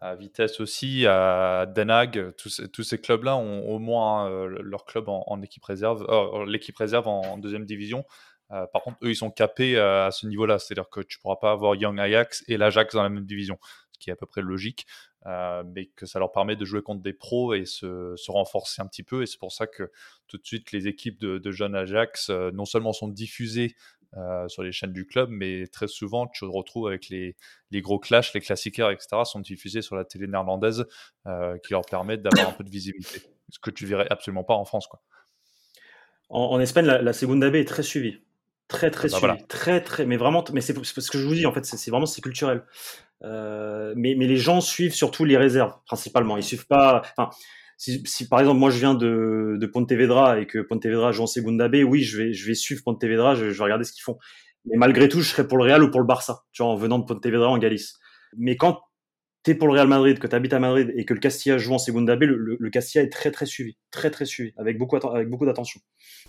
à, Vitesse aussi, à Den Haag. Tous, ces clubs-là ont au moins euh, leur club en, équipe réserve, euh, l'équipe réserve en, deuxième division. Euh, par contre, eux, ils sont capés euh, à ce niveau-là. C'est-à-dire que tu ne pourras pas avoir Young Ajax et l'Ajax dans la même division, ce qui est à peu près logique. Euh, mais que ça leur permet de jouer contre des pros et se, se renforcer un petit peu. Et c'est pour ça que tout de suite, les équipes de, de jeunes Ajax, euh, non seulement sont diffusées euh, sur les chaînes du club, mais très souvent, tu te retrouves avec les, les gros clashs, les classiqueurs, etc., sont diffusés sur la télé néerlandaise, qui leur permettent d'avoir un peu de visibilité. Ce que tu verrais absolument pas en France. Quoi. En, en Espagne, la, la Segunda B est très suivie très très ah bah suivi, voilà. très très, mais vraiment, mais c'est ce que je vous dis en fait, c'est vraiment c'est culturel. Euh, mais mais les gens suivent surtout les réserves principalement. Ils suivent pas. Enfin, si, si, par exemple moi je viens de, de Pontevedra et que Pontevedra joue en Segunda B, oui, je vais je vais suivre Pontevedra, je, je vais regarder ce qu'ils font. Mais malgré tout, je serais pour le Real ou pour le Barça, tu vois, en venant de Pontevedra en Galice. Mais quand t'es pour le Real Madrid, que tu habites à Madrid et que le Castilla joue en Segunda B, le, Castilla est très très suivi, très très suivi, avec beaucoup, avec beaucoup d'attention.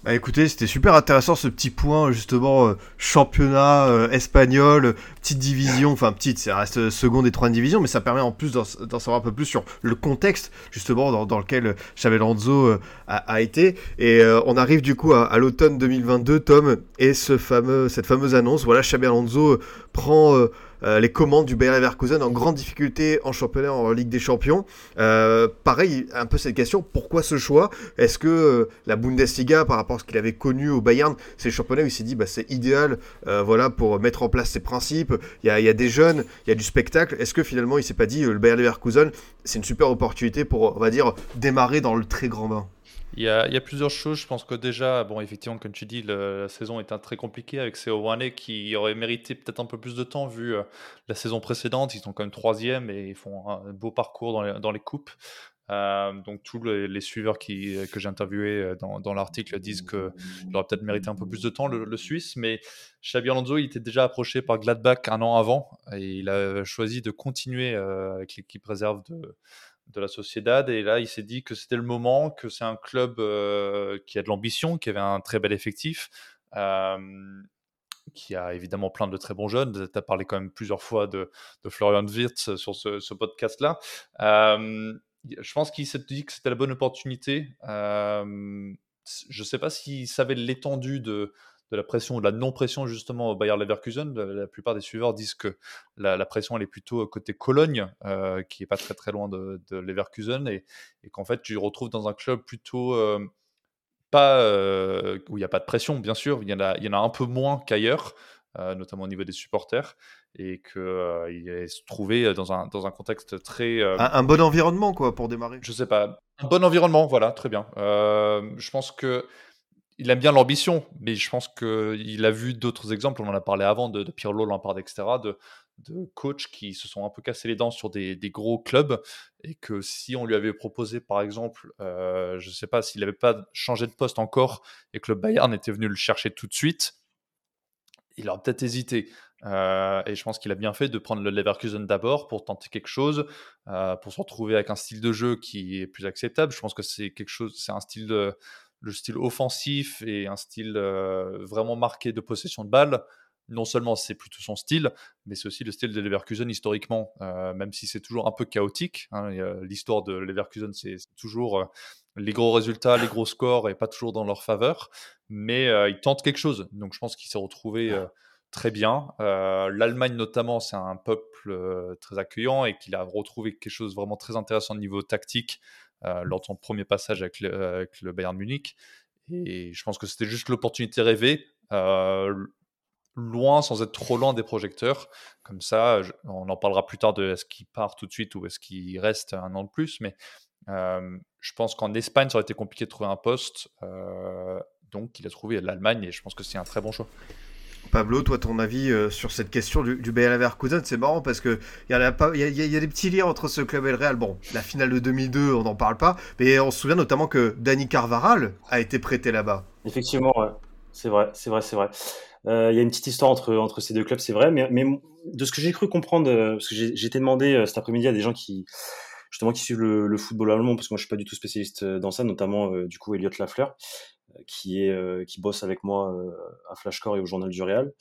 Bah écoutez, c'était super intéressant ce petit point justement euh, championnat euh, espagnol, petite division, enfin petite, ça reste seconde et troisième division, mais ça permet en plus d'en savoir un peu plus sur le contexte justement dans, lequel Alonso euh, a, été. Et euh, on arrive du coup à, l'automne 2022, Tom, et ce fameux, cette fameuse annonce, voilà, Xavi Alonso prend euh, les commandes du Bayer Leverkusen en grande difficulté en championnat en Ligue des Champions. Euh, pareil, un peu cette question, pourquoi ce choix? Est-ce que euh, la Bundesliga, par rapport à ce qu'il avait connu au Bayern, c'est le championnat où il s'est dit bah, c'est idéal euh, voilà, pour mettre en place ses principes, il y a, y a, des jeunes, il y a du spectacle. Est-ce que finalement il s'est pas dit le Bayer Leverkusen, c'est une super opportunité pour, on va dire, démarrer dans le très grand bain? Il y, a, plusieurs choses. Je pense que déjà, bon, effectivement, comme tu dis, la saison est très compliquée avec ces Owane qui auraient mérité peut-être un peu plus de temps vu euh, la saison précédente. Ils sont quand même troisième et ils font un beau parcours dans les, coupes. Euh, donc tous les, suiveurs qui, que j'ai interviewés euh, dans, dans l'article disent qu'il aurait peut-être mérité un peu plus de temps, le, Suisse. Mais Xabi Alonso, il était déjà approché par Gladbach un an avant et il a choisi de continuer avec l'équipe réserve de de la Sociedad. Et là, il s'est dit que c'était le moment, que c'est un club euh, qui a de l'ambition, qui avait un très bel effectif, euh, qui a évidemment plein de très bons jeunes. Tu as parlé quand même plusieurs fois de, Florian Wirtz sur ce, podcast-là. Euh, je pense qu'il s'est dit que c'était la bonne opportunité. je ne sais pas s'il savait l'étendue de, de la pression ou de la non-pression justement au Bayer Leverkusen. La, plupart des suiveurs disent que la, pression elle est plutôt côté Cologne, euh, qui est pas très très loin de, Leverkusen, et, qu'en fait tu retrouves dans un club plutôt euh, pas euh, où il n'y a pas de pression, bien sûr, il y en a, il y en a un peu moins qu'ailleurs. notamment au niveau des supporters, et qu'il est se trouvé dans un, dans un contexte très... Un, un, bon environnement, quoi, pour démarrer. Je sais pas. Un bon environnement, voilà, très bien. je pense que il aime bien l'ambition, mais je pense qu'il a vu d'autres exemples, on en a parlé avant, de, de Pirlo, Lampard, etc., de, coachs qui se sont un peu cassés les dents sur des, gros clubs, et que si on lui avait proposé, par exemple, euh, je ne sais pas, s'il n'avait pas changé de poste encore, et que le Bayern était venu le chercher tout de suite, il aurait peut-être hésité. Euh, et je pense qu'il a bien fait de prendre le Leverkusen d'abord pour tenter quelque chose, euh, pour se retrouver avec un style de jeu qui est plus acceptable. Je pense que c'est quelque chose, c'est un style de, le style offensif et un style euh, vraiment marqué de possession de balle, non seulement c'est plutôt son style, mais c'est aussi le style de Leverkusen historiquement, euh, même si c'est toujours un peu chaotique. Hein, l'histoire de Leverkusen, c'est toujours euh, les gros résultats, les gros scores et pas toujours dans leur faveur, mais ils tentent quelque chose. Donc je pense qu'il s'est retrouvé très bien. L'Allemagne notamment, c'est un peuple très accueillant et qu'il a retrouvé quelque chose vraiment très intéressant au niveau tactique lors de son premier passage avec le, Bayern Munich. Et je pense que c'était juste l'opportunité rêvée, euh, loin sans être trop loin des projecteurs. Comme ça, on en parlera plus tard de est-ce qu'il part tout de suite ou est-ce qu'il reste un an de plus. Mais euh, je pense qu'en Espagne, ça aurait été compliqué de trouver un poste. donc, il a trouvé l'Allemagne et je pense que c'est un très bon choix. Pablo, toi, ton avis euh, sur cette question du, du Bayer Leverkusen, c'est marrant parce que il y, a, y, a, des petits liens entre ce club et le Real. Bon, la finale de 2002, on n'en parle pas, mais on se souvient notamment que Dani Carvaral a été prêté là-bas. Effectivement, c'est vrai, c'est vrai, c'est vrai. Euh, il y a une petite histoire entre, ces deux clubs, c'est vrai, mais, mais de ce que j'ai cru comprendre, euh, parce que j'ai été demandé cet après-midi à des gens qui justement qui suivent le, football allemand, parce que moi je suis pas du tout spécialiste dans ça, notamment du coup Elliot Lafleur qui, est, euh, qui bosse avec moi euh, à Flashcore et au Journal du Real.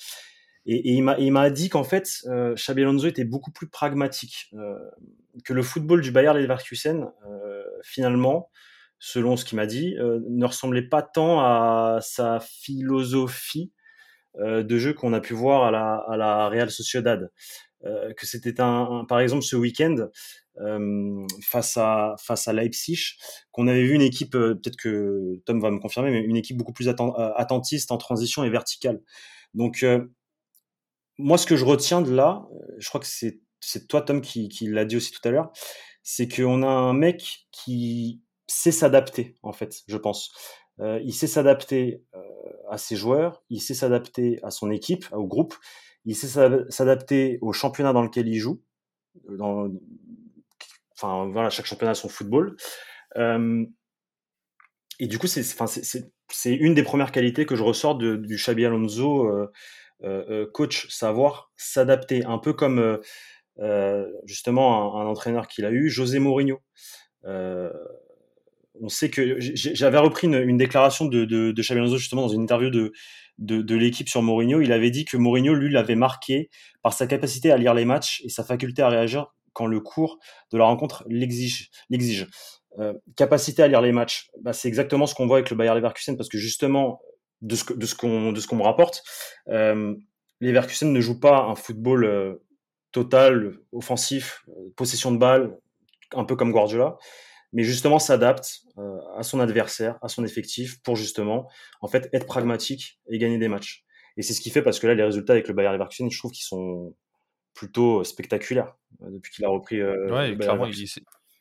Et, il m'a dit qu'en fait, euh, Xabi Alonso était beaucoup plus pragmatique, que le football du Bayer Leverkusen, finalement, selon ce qu'il m'a dit, ne ressemblait pas tant à sa philosophie de jeu qu'on a pu voir à la, à la Real Sociedad. Que c'était un, par exemple, ce week-end, euh, face à face à Leipzig, qu'on avait vu une équipe, euh, peut-être que Tom va me confirmer, mais une équipe beaucoup plus euh, attentiste en transition et verticale. Donc moi, ce que je retiens de là, je crois que c'est c'est toi Tom qui, qui l'a dit aussi tout à l'heure, c'est qu'on a un mec qui sait s'adapter en fait, je pense. il sait s'adapter à ses joueurs, il sait s'adapter à son équipe, au groupe, il sait s'adapter au championnat dans lequel il joue, dans, Enfin, voilà, chaque championnat a son football. Euh, et du coup, c'est, c'est, une des premières qualités que je ressors du Xabi Alonso, euh, euh, coach, savoir s'adapter, un peu comme justement un, entraîneur qu'il a eu, José Mourinho. on sait que j'avais repris une, déclaration de, de, de, Xabi Alonso justement dans une interview de, de, l'équipe sur Mourinho. Il avait dit que Mourinho, lui, l'avait marqué par sa capacité à lire les matchs et sa faculté à réagir quand le cours de la rencontre l'exige. Euh, capacité à lire les matchs, bah, c'est exactement ce qu'on voit avec le Bayer Leverkusen parce que justement, de ce, de ce qu'on de me rapporte, euh, Leverkusen ne joue pas un football euh, total, offensif, euh, possession de balle, un peu comme Guardiola, mais justement s'adapte euh, à son adversaire, à son effectif, pour justement, en fait, être pragmatique et gagner des matchs. Et c'est ce qui fait parce que là, les résultats avec le Bayer Leverkusen, je trouve qu'ils sont plutôt spectaculaire euh, depuis qu'il a repris. Euh, ouais, clairement, il,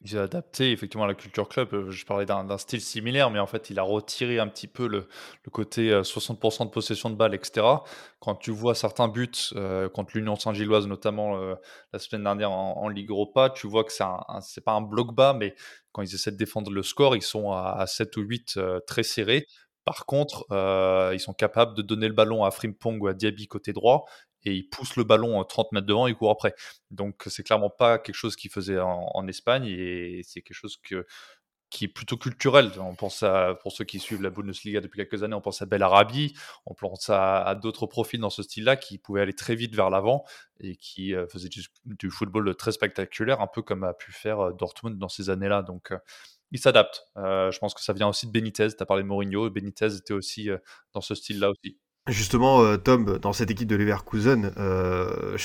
Il a adapté effectivement la culture club. Euh, je parlais d'un style similaire, mais en fait, il a retiré un petit peu le, côté 60% de possession de balle, etc. Quand tu vois certains buts contre l'Union Saint-Gilloise, notamment la semaine dernière en, Ligue Europa, tu vois que c'est c'est pas un bloc bas, mais quand ils essaient de défendre le score, ils sont à, à 7 ou 8 très serrés. Par contre, euh, ils sont capables de donner le ballon à Frimpong ou à Diaby côté droit et ils poussent le ballon 30 mètres devant et ils courent après. Donc c'est clairement pas quelque chose qu'ils faisaient en, Espagne et c'est quelque chose qui est plutôt culturel. On pense à, pour ceux qui suivent la Bundesliga depuis quelques années, on pense à Belarabi, on pense à, d'autres profils dans ce style-là qui pouvaient aller très vite vers l'avant et qui euh, faisaient du, football très spectaculaire, un peu comme a pu faire euh, Dortmund dans ces années-là. Donc il s'adapte. Euh, je pense que ça vient aussi de Benitez. Tu as parlé de Mourinho. Benitez était aussi euh, dans ce style-là aussi. Justement, euh, Tom, dans cette équipe de Leverkusen, euh,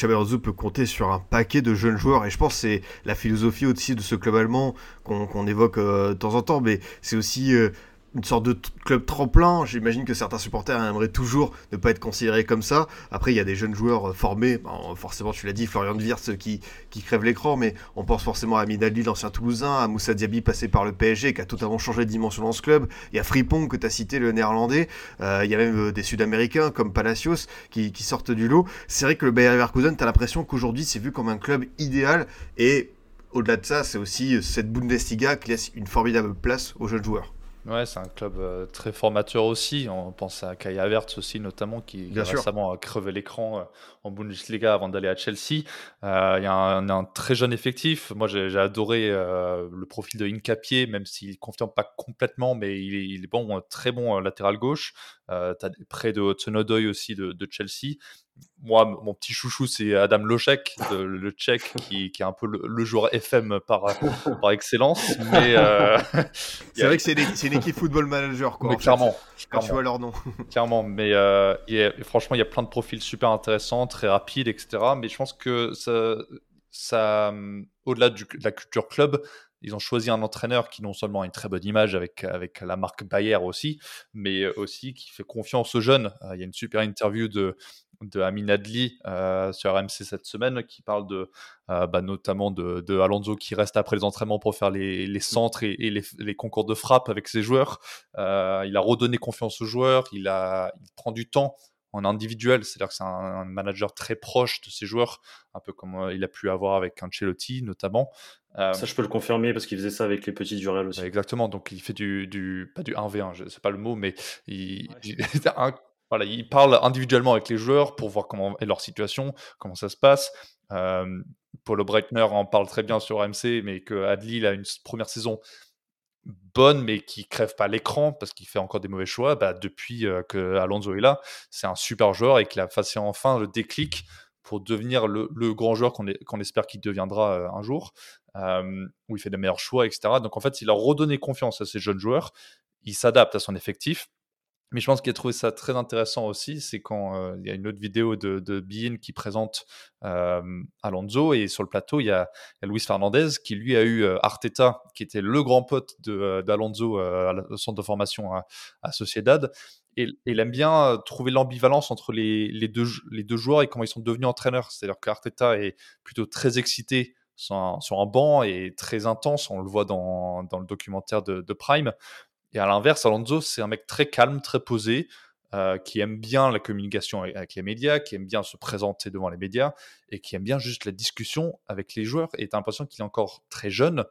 peut compter sur un paquet de jeunes joueurs. Et je pense que c'est la philosophie aussi de ce club allemand qu'on évoque de temps en temps, mais c'est aussi une sorte de club tremplin. J'imagine que certains supporters aimeraient toujours ne pas être considérés comme ça. Après, il y a des jeunes joueurs euh, formés. forcément, tu l'as dit, Florian de Wirtz qui, qui crève l'écran, mais on pense forcément à Amin l'ancien Toulousain, à Moussa Diaby passé par le PSG, qui a totalement changé de dimension dans ce club. Il y a Fripong que tu as cité, le néerlandais. Euh, il y a même euh, des Sud-Américains comme Palacios qui, qui, sortent du lot. C'est vrai que le Bayer Leverkusen, tu as l'impression qu'aujourd'hui, c'est vu comme un club idéal et au-delà de ça, c'est aussi cette Bundesliga qui laisse une formidable place aux jeunes joueurs. Ouais, c'est un club euh, très formateur aussi. On pense à Kai Havertz aussi, notamment, qui, récemment a crevé l'écran euh, en Bundesliga avant d'aller à Chelsea. Euh, il y a un, très jeune effectif. Moi, j'ai adoré le profil de Incapié, même s'il ne confirme pas complètement, mais il est, bon, très bon latéral gauche. Tu as près de Hudson aussi de, de Chelsea moi, mon petit chouchou, c'est Adam Lochek, le, tchèque, qui, qui, est un peu le, joueur FM par, par excellence. Mais euh, c'est vrai que c'est une équipe football manager, quoi. clairement, quand tu vois leur nom. clairement, mais euh, franchement, il y a plein de profils super intéressants, très rapides, etc. Mais je pense que ça, ça au-delà de la culture club, ils ont choisi un entraîneur qui non seulement a une très bonne image avec, avec la marque Bayer aussi, mais aussi qui fait confiance aux jeunes. Euh, il y a une super interview de, de Amin Adli euh, sur RMC cette semaine qui parle de, euh, bah, notamment de, Alonso qui reste après les entraînements pour faire les, les centres et, les, concours de frappe avec ses joueurs. il a redonné confiance aux joueurs, il, a, il prend du temps en individuel, c'est-à-dire que c'est un, manager très proche de ses joueurs, un peu comme il a pu avoir avec Ancelotti notamment. Euh, ça, je peux le confirmer parce qu'il faisait ça avec les petits du Real aussi. Exactement, donc il fait du, du pas du 1v1, c'est pas le mot, mais il, voilà, il parle individuellement avec les joueurs pour voir comment est leur situation, comment ça se passe. Euh, Paulo Breitner en parle très bien sur MC, mais que Adli il a une première saison bonne, mais qui crève pas l'écran parce qu'il fait encore des mauvais choix. Bah, depuis euh, que Alonso est là, c'est un super joueur et qu'il a passé enfin le déclic pour devenir le, grand joueur qu'on espère qu'il deviendra euh, un jour, où il fait de meilleurs choix, etc. Donc en fait, il a redonné confiance à ces jeunes joueurs, il s'adapte à son effectif, mais je pense qu'il a trouvé ça très intéressant aussi, c'est quand il y a une autre vidéo de, de Bean qui présente Alonso et sur le plateau il y, a, Luis Fernandez qui lui a eu Arteta qui était le grand pote d'Alonso au centre de formation à, Sociedad et, il aime bien trouver l'ambivalence entre les, deux, joueurs et comment ils sont devenus entraîneurs. C'est-à-dire qu'Arteta est plutôt très excité sur un, banc et très intense, on le voit dans, le documentaire de Prime, et à l'inverse, Alonso, c'est un mec très calme, très posé, euh, qui aime bien la communication avec les médias, qui aime bien se présenter devant les médias et qui aime bien juste la discussion avec les joueurs. Et tu as l'impression qu'il est encore très jeune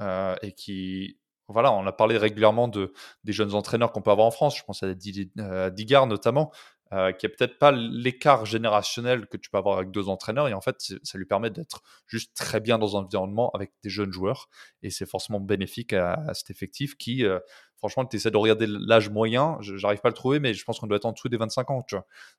euh, et qui. Voilà, on a parlé régulièrement de, des jeunes entraîneurs qu'on peut avoir en France. Je pense à euh, Digard notamment, qui a peut-être pas l'écart générationnel que tu peux avoir avec deux entraîneurs. Et en fait, ça lui permet d'être juste très bien dans un environnement avec des jeunes joueurs. Et c'est forcément bénéfique à, cet effectif qui, franchement, tu essaies de regarder l'âge moyen. J'arrive pas à le trouver, mais je pense qu'on doit être en dessous des 25 ans.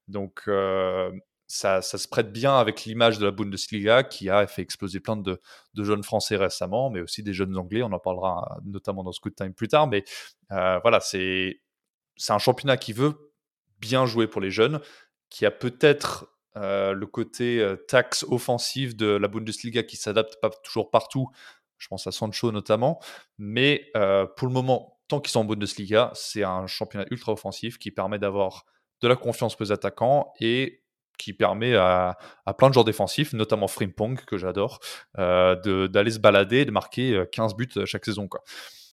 Donc, euh, ça, se prête bien avec l'image de la Bundesliga qui a fait exploser plein de, jeunes Français récemment, mais aussi des jeunes Anglais. On en parlera notamment dans ce coup de time plus tard. Mais voilà, c'est un championnat qui veut bien joué pour les jeunes, qui a peut-être euh, le côté euh, taxe offensive de la Bundesliga qui s'adapte pas toujours partout. Je pense à Sancho notamment. Mais euh, pour le moment, tant qu'ils sont en Bundesliga, c'est un championnat ultra offensif qui permet d'avoir de la confiance pour les attaquants et qui permet à, plein de joueurs défensifs, notamment Frimpong, que j'adore, euh, d'aller se balader et de marquer 15 buts chaque saison.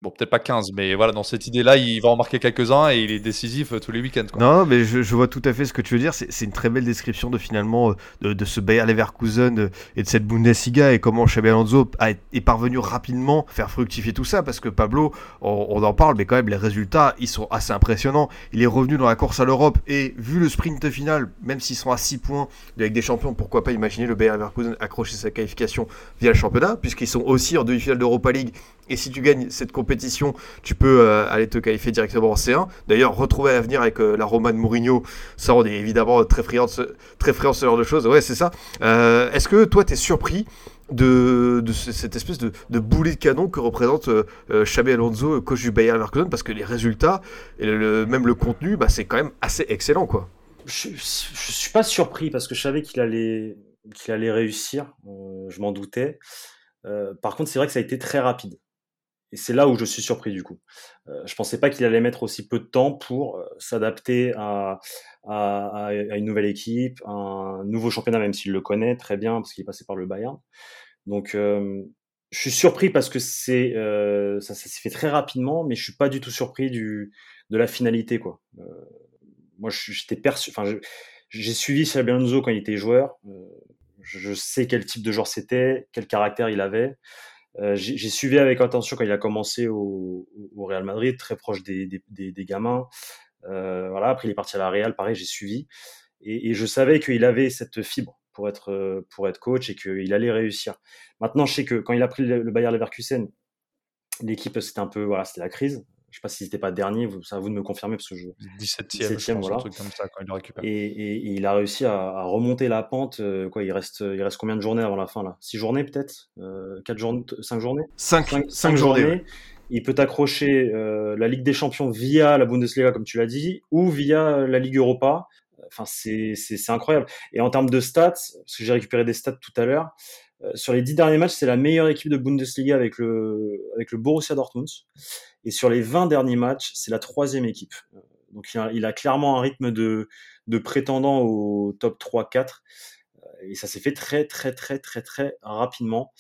Bon, peut-être pas 15, mais voilà, dans cette idée-là, il va en marquer quelques-uns et il est décisif euh, tous les week-ends. Non, mais je, vois tout à fait ce que tu veux dire. C'est une très belle description de finalement euh, de, ce Bayer Leverkusen euh, et de cette Bundesliga et comment Xabi Alonso est parvenu rapidement faire fructifier tout ça parce que Pablo, on, en parle, mais quand même les résultats, ils sont assez impressionnants. Il est revenu dans la course à l'Europe et vu le sprint final, même s'ils sont à 6 points avec des champions, pourquoi pas imaginer le Bayer Leverkusen accrocher sa qualification via le championnat puisqu'ils sont aussi en demi-finale d'Europa League et si tu gagnes cette compétition, tu peux euh, aller te qualifier directement en C1. D'ailleurs, retrouver à l'avenir avec euh, la Roma de Mourinho, ça on est évidemment très friand ce, ce genre de choses. Ouais, c'est ça. Euh, est-ce que toi, tu es surpris de, cette espèce de, boulet de canon que représente Xabi Alonso, coach du Bayern Leverkusen Parce que les résultats et même le contenu, bah, c'est quand même assez excellent, quoi. Je, ne suis pas surpris parce que je savais qu'il allait, qu'il allait réussir. je m'en doutais. par contre, c'est vrai que ça a été très rapide. Et c'est là où je suis surpris du coup. Euh, je pensais pas qu'il allait mettre aussi peu de temps pour euh, s'adapter à, une nouvelle équipe, un nouveau championnat, même s'il le connaît très bien parce qu'il est passé par le Bayern. Donc euh, je suis surpris parce que c'est euh, ça, s'est fait très rapidement, mais je suis pas du tout surpris de la finalité quoi. Moi j'étais perçu, enfin j'ai suivi Xabi Alonso quand il était joueur. je sais quel type de joueur c'était, quel caractère il avait. Euh, j'ai suivi avec attention quand il a commencé au, Real Madrid, très proche des, gamins. Euh, voilà, après il est parti à la Real, pareil, j'ai suivi. Et, je savais qu'il avait cette fibre pour être, pour être coach et qu'il allait réussir. Maintenant, je sais que quand il a pris le, le Bayer Leverkusen, l'équipe, c'était un peu, voilà, c'était la crise. Je sais pas si c'était pas dernier, c'est à vous de me confirmer parce que je 17e, 17e voilà. un truc comme ça quand il le récupère. Et, et, et, il a réussi à, à, remonter la pente. Euh, quoi, il reste, il reste combien de journées avant la fin là? 6 journées peut-être? Euh, 4 journées 5 journées? 5, 5, 5 journées. journées. Il peut accrocher euh, la Ligue des Champions via la Bundesliga comme tu l'as dit ou via la Ligue Europa. Enfin, c'est incroyable. Et en termes de stats, parce que j'ai récupéré des stats tout à l'heure, euh, sur les 10 derniers matchs, c'est la meilleure équipe de Bundesliga avec le, avec le Borussia Dortmund. Et sur les 20 derniers matchs, c'est la troisième équipe. Euh, donc il a, clairement un rythme de, de prétendant au top 3-4. Euh, et ça s'est fait très très très très très rapidement.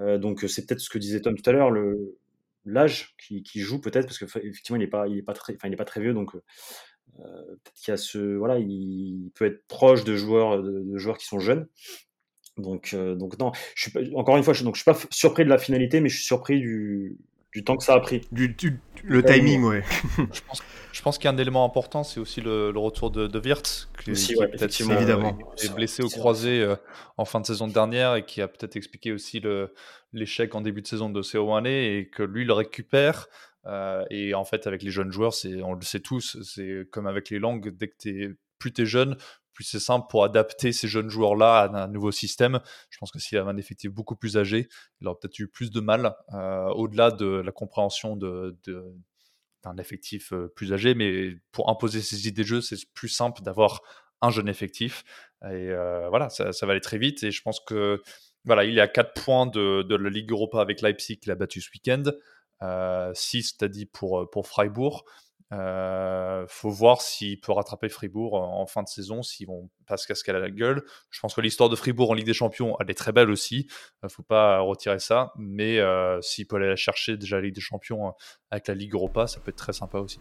Euh, donc c'est peut-être ce que disait Tom tout à l'heure, l'âge qui, qui, joue peut-être parce que effectivement il est pas pas très pas très vieux donc voilà il peut être proche de joueurs de, joueurs qui sont jeunes donc, donc non, encore une fois, je, donc je suis pas surpris de la finalité, mais je suis surpris du, du temps que ça a pris. Du, du le timing, ouais. je pense, pense qu'un élément important, c'est aussi le, le, retour de, de Wirtz, qui, aussi, ouais, effectivement, évidemment. est blessé au croisé euh, en fin de saison dernière et qui a peut-être expliqué aussi l'échec en début de saison de CO1 et que lui le récupère. Euh, et en fait, avec les jeunes joueurs, on le sait tous, c'est comme avec les langues, dès que tu es plus t'es jeune, plus c'est simple pour adapter ces jeunes joueurs-là à un nouveau système. Je pense que s'il avait un effectif beaucoup plus âgé, il aurait peut-être eu plus de mal, euh, au-delà de la compréhension d'un effectif euh, plus âgé. Mais pour imposer ses idées de jeu, c'est plus simple d'avoir un jeune effectif. Et euh, voilà, ça, va aller très vite. Et je pense que voilà, il est à 4 points de, la Ligue Europa avec Leipzig qu'il a battu ce week-end. 6, t'as dit, pour, pour Freiburg. Euh, faut voir s'il peut rattraper Fribourg en, fin de saison, s'ils vont pas se casquer à la gueule. Je pense que l'histoire de Fribourg en Ligue des Champions, elle est très belle aussi. Euh, faut pas retirer ça. Mais euh, s'il peut aller la chercher déjà la Ligue des Champions avec la Ligue Europa, ça peut être très sympa aussi.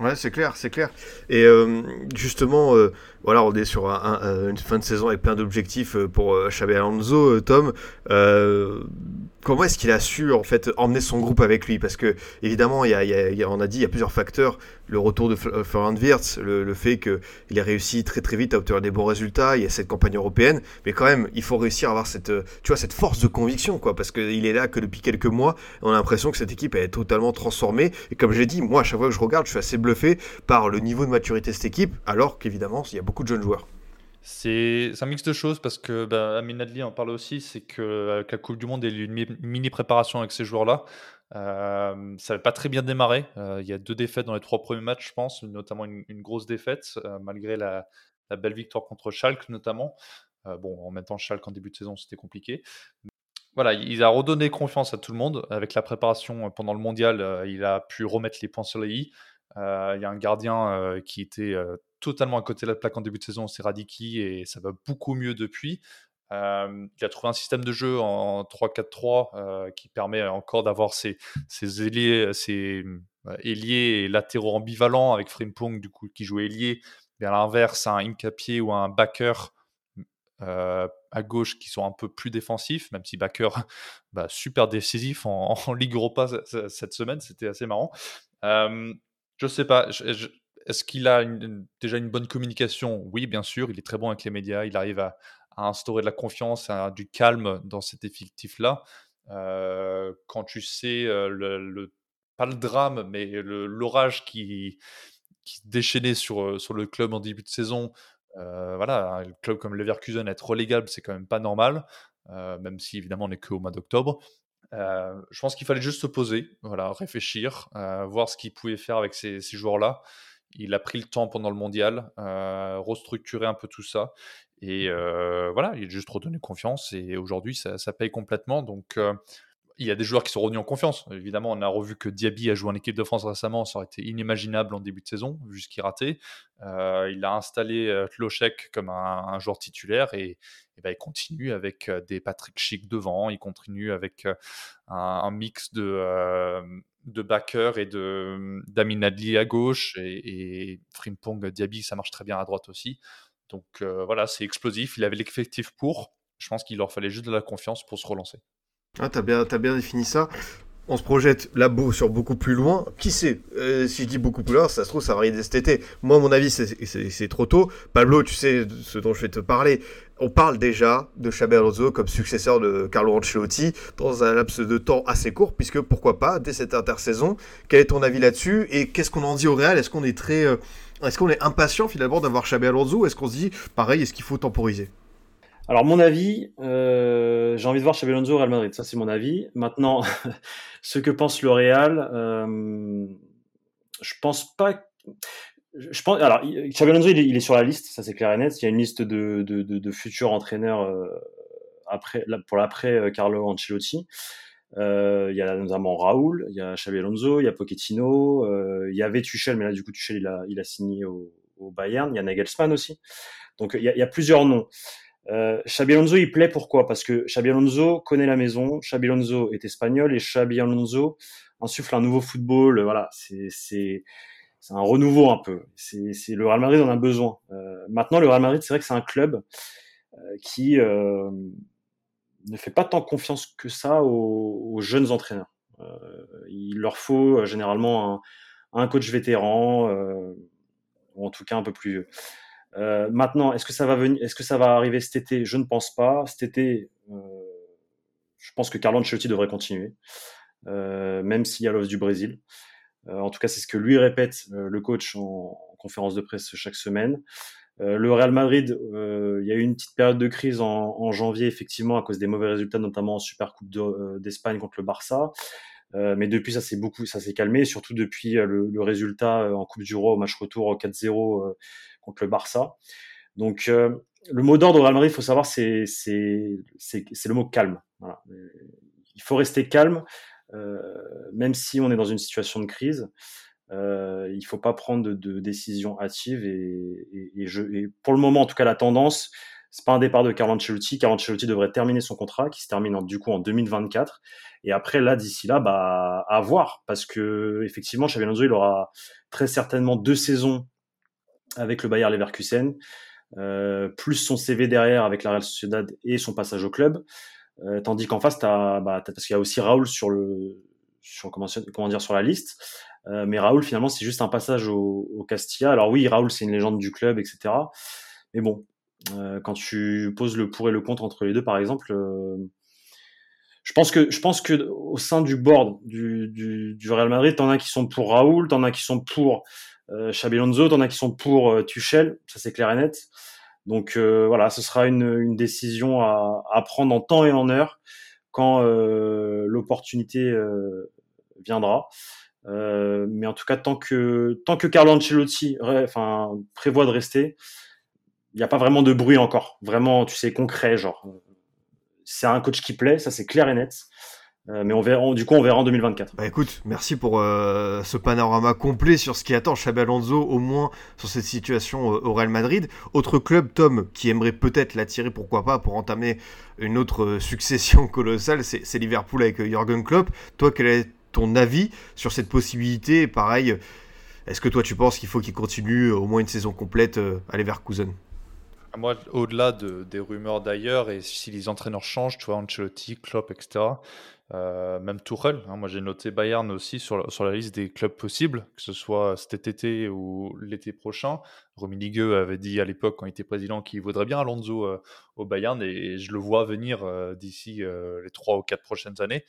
Ouais, c'est clair, c'est clair. Et euh, justement, euh, voilà, on est sur un, une fin de saison avec plein d'objectifs euh, pour euh, Alonso, Tom. comment est-ce qu'il a su en fait emmener son groupe avec lui? Parce que évidemment, y a, on a dit, il y a plusieurs facteurs. Le retour de Florian Wirtz, le, fait qu'il a réussi très très vite à obtenir des bons résultats. Il y a cette campagne européenne, mais quand même, il faut réussir à avoir cette, tu vois, cette force de conviction, quoi. Parce qu'il est là que depuis quelques mois, on a l'impression que cette équipe est totalement transformée. Et comme j'ai dit, moi, à chaque fois que je regarde, je suis assez bluffé par le niveau de maturité de cette équipe, alors qu'évidemment, il y a beaucoup de jeunes joueurs. C'est un mix de choses parce que bah, Amin Adli en parle aussi, c'est que la Coupe du Monde est une mini préparation avec ces joueurs-là. Ça n'avait pas très bien démarré. Il y a deux défaites dans les trois premiers matchs, je pense, notamment une, grosse défaite, malgré la, belle victoire contre Schalke notamment. Bon, en même temps, Schalke en début de saison, c'était compliqué. Voilà, il a redonné confiance à tout le monde avec la préparation pendant le mondial. il a pu remettre les points sur les i. Il y a un gardien qui était totalement à côté de la plaque en début de saison, c'est Radiki et ça va beaucoup mieux depuis. Euh, il a trouvé un système de jeu en 3-4-3 euh, qui permet encore d'avoir ses, ses, ailiers, ses ailiers et latéraux ambivalents avec Frimpong du coup qui joue ailier, mais à l'inverse un Incapié ou un backer euh, à gauche qui sont un peu plus défensifs, même si backer bah, super décisif en, Ligue Europa cette semaine, c'était assez marrant. Euh, je sais pas, est-ce qu'il a déjà une bonne communication? Oui, bien sûr, il est très bon avec les médias, il arrive à, instaurer de la confiance, du calme dans cet effectif-là. Euh, quand tu sais, euh, le, pas le drame, mais l'orage qui, déchaînait sur, euh, sur le club en début de saison, voilà, un club comme Leverkusen être relégable, c'est quand même pas normal, même si évidemment on n'est qu'au mois d'octobre. je pense qu'il fallait juste se poser, voilà, réfléchir, voir ce qu'il pouvait faire avec ces, ces joueurs-là. Il a pris le temps pendant le mondial, restructurer un peu tout ça. Et voilà, il a juste redonné confiance et aujourd'hui, ça, ça, paye complètement. Donc, il y a des joueurs qui sont revenus en confiance. Évidemment, on a revu que Diaby a joué en équipe de France récemment. Ça aurait été inimaginable en début de saison, vu ce qu'il ratait. il a installé Tlochek comme un, joueur titulaire et, ben, il continue avec des Patrick Schick devant. Il continue avec un, mix de, de backer et de d'Amin Adli à gauche et, Frimpong Diaby, ça marche très bien à droite aussi. Donc euh, voilà, c'est explosif. Il avait l'effectif pour. Je pense qu'il leur fallait juste de la confiance pour se relancer. Ah, t'as bien, bien défini ça. On se projette là sur beaucoup plus loin. Qui sait euh, Si je dis beaucoup plus loin, ça se trouve, ça va arriver cet été. Moi, mon avis, c'est trop tôt. Pablo, tu sais ce dont je vais te parler. On parle déjà de Xabi Alonso comme successeur de Carlo Ancelotti dans un laps de temps assez court, puisque pourquoi pas, dès cette intersaison. Quel est ton avis là-dessus Et qu'est-ce qu'on en dit au Real? Est-ce qu'on est très. Euh, est-ce qu'on est impatient finalement d'avoir Xabi Alonso est-ce qu'on se dit, pareil, est-ce qu'il faut temporiser? Alors mon avis, euh, j'ai envie de voir Xabi Alonso au Real Madrid, ça c'est mon avis. Maintenant, ce que pense le Real, euh, je pense pas. Je pense. Alors Xabi Alonso, il est, sur la liste, ça c'est clair et net. Il y a une liste de, de, futurs entraîneurs euh, après, pour l'après Carlo Ancelotti. Euh, il y a notamment Raoul, il y a Xabi Alonso, il y a Pochettino, euh, il y avait Tuchel, mais là du coup Tuchel il a, il a signé au, au Bayern, il y a Nagelsmann aussi. Donc il y a, il y a plusieurs noms. Euh, Xabi Alonso il plaît pourquoi? Parce que Xabi Alonso connaît la maison, Xabi Alonso est espagnol et Xabi Alonso insuffle un nouveau football. Voilà, c'est un renouveau un peu. C'est le Real Madrid en a besoin. Euh, maintenant le Real Madrid c'est vrai que c'est un club euh, qui euh, ne fait pas tant confiance que ça aux, jeunes entraîneurs. Euh, il leur faut euh, généralement un, un coach vétéran, euh, ou en tout cas un peu plus vieux. Euh, maintenant, est-ce que ça va venir, est-ce que ça va arriver cet été? Je ne pense pas. Cet été, euh, je pense que Carlo Ancelotti devrait continuer, euh, même s'il y a l'offre du Brésil. en tout cas, c'est ce que lui répète le coach en, en, conférence de presse chaque semaine. Le Real Madrid, il y a eu une petite période de crise en, janvier, effectivement, à cause des mauvais résultats, notamment en Super Coupe d'Espagne contre le Barça. mais depuis, ça s'est beaucoup, ça s'est calmé, surtout depuis le, résultat en Coupe du Roi au match retour 4-0 contre le Barça. Donc, le mot d'ordre au Madrid, il faut savoir, c'est le mot calme. Il faut rester calme, même si on est dans une situation de crise. Euh, il faut pas prendre de, de décisions hâtives et, et, je, et, pour le moment, en tout cas, la tendance, c'est pas un départ de Carlo Ancelotti. Carlo Ancelotti devrait terminer son contrat, qui se termine en, du coup en 2024. Et après, là, d'ici là, bah, à voir, parce que effectivement, il aura très certainement deux saisons avec le Bayer Leverkusen, euh, plus son CV derrière avec la Real Sociedad et son passage au club. Euh, tandis qu'en face, t'as, bah, parce qu'il y a aussi Raoul sur le, sur comment dire, sur la liste. Euh, mais Raoul, finalement, c'est juste un passage au, au, Castilla. Alors oui, Raoul, c'est une légende du club, etc. Mais bon, euh, quand tu poses le pour et le contre entre les deux, par exemple, euh, je pense que je pense que au sein du board du, du, du Real Madrid, t'en as qui sont pour Raoul, t'en as qui sont pour euh, Xabi Alonso, t'en as qui sont pour euh, Tuchel. Ça c'est clair et net. Donc euh, voilà, ce sera une, décision à, prendre en temps et en heure quand l'opportunité viendra. Euh, mais en tout cas, tant que, tant que Carlo Ancelotti prévoit de rester, il n'y a pas vraiment de bruit encore. Vraiment, tu sais, concret, genre. C'est un coach qui plaît, ça c'est clair et net. Euh, mais on verra, du coup, on verra en 2024. Bah écoute, merci pour euh, ce panorama complet sur ce qui attend Xabi Alonso, au moins sur cette situation euh, au Real Madrid. Autre club, Tom, qui aimerait peut-être l'attirer, pourquoi pas, pour entamer une autre succession colossale, c'est Liverpool avec Jürgen Klopp. Toi, quel est ton avis sur cette possibilité? Pareil, est-ce que toi tu penses qu'il faut qu'il continue au moins une saison complète à Leverkusen? Moi, au-delà de, des rumeurs d'ailleurs, et si les entraîneurs changent, tu vois, Ancelotti, Klopp, etc., euh, même Tuchel, hein, moi j'ai noté Bayern aussi sur, sur la liste des clubs possibles, que ce soit cet été ou l'été prochain. Romy avait dit à l'époque, quand il était président, qu'il voudrait bien Alonso euh, au Bayern, et, je le vois venir euh, d'ici les trois ou quatre prochaines années.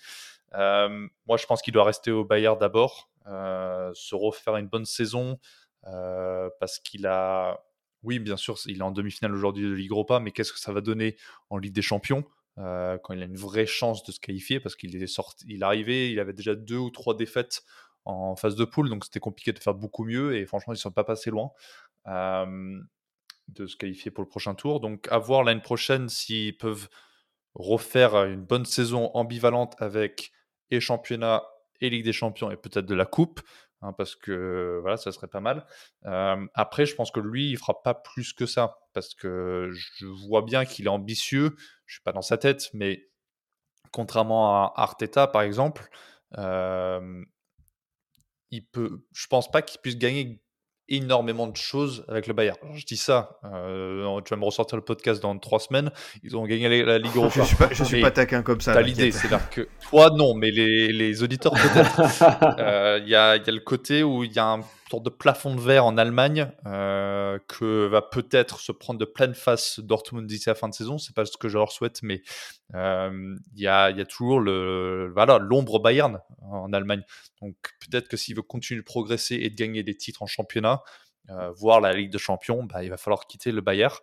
moi, je pense qu'il doit rester au Bayern d'abord, se refaire une bonne saison, parce qu'il a oui, bien sûr, il est en demi-finale aujourd'hui de Ligue Europa, mais qu'est-ce que ça va donner en Ligue des Champions? Euh, quand il a une vraie chance de se qualifier Parce qu'il est sorti, il arrivé, il avait déjà deux ou trois défaites en phase de poule, donc c'était compliqué de faire beaucoup mieux. Et franchement, ils ne sont pas passés loin euh, de se qualifier pour le prochain tour. Donc, à voir l'année prochaine s'ils peuvent refaire une bonne saison ambivalente avec et championnat et Ligue des Champions et peut-être de la Coupe. Hein, parce que voilà, ça serait pas mal. après, je pense que lui, il fera pas plus que ça, parce que je vois bien qu'il est ambitieux. Je suis pas dans sa tête, mais contrairement à Arteta, par exemple, il peut, je pense pas qu'il puisse gagner énormément de choses avec le Bayern. je dis ça, euh, tu vas me ressortir le podcast dans trois semaines, ils ont gagné la, Ligue Europa. je suis pas, je suis pas taquin comme ça. T'as l'idée, c'est là que toi non, mais les, les auditeurs peut-être. Euh, il y, a, y, a, le côté où il y a un sorte de plafond de verre en Allemagne euh, que va peut-être se prendre de pleine face Dortmund d'ici la fin de saison. C'est pas ce que je leur souhaite, mais il y, a, y, a, toujours le voilà l'ombre Bayern en Allemagne. Donc peut-être que s'il veut continuer de progresser et de gagner des titres en championnat, euh, voire la Ligue de Champions, bah, il va falloir quitter le Bayern.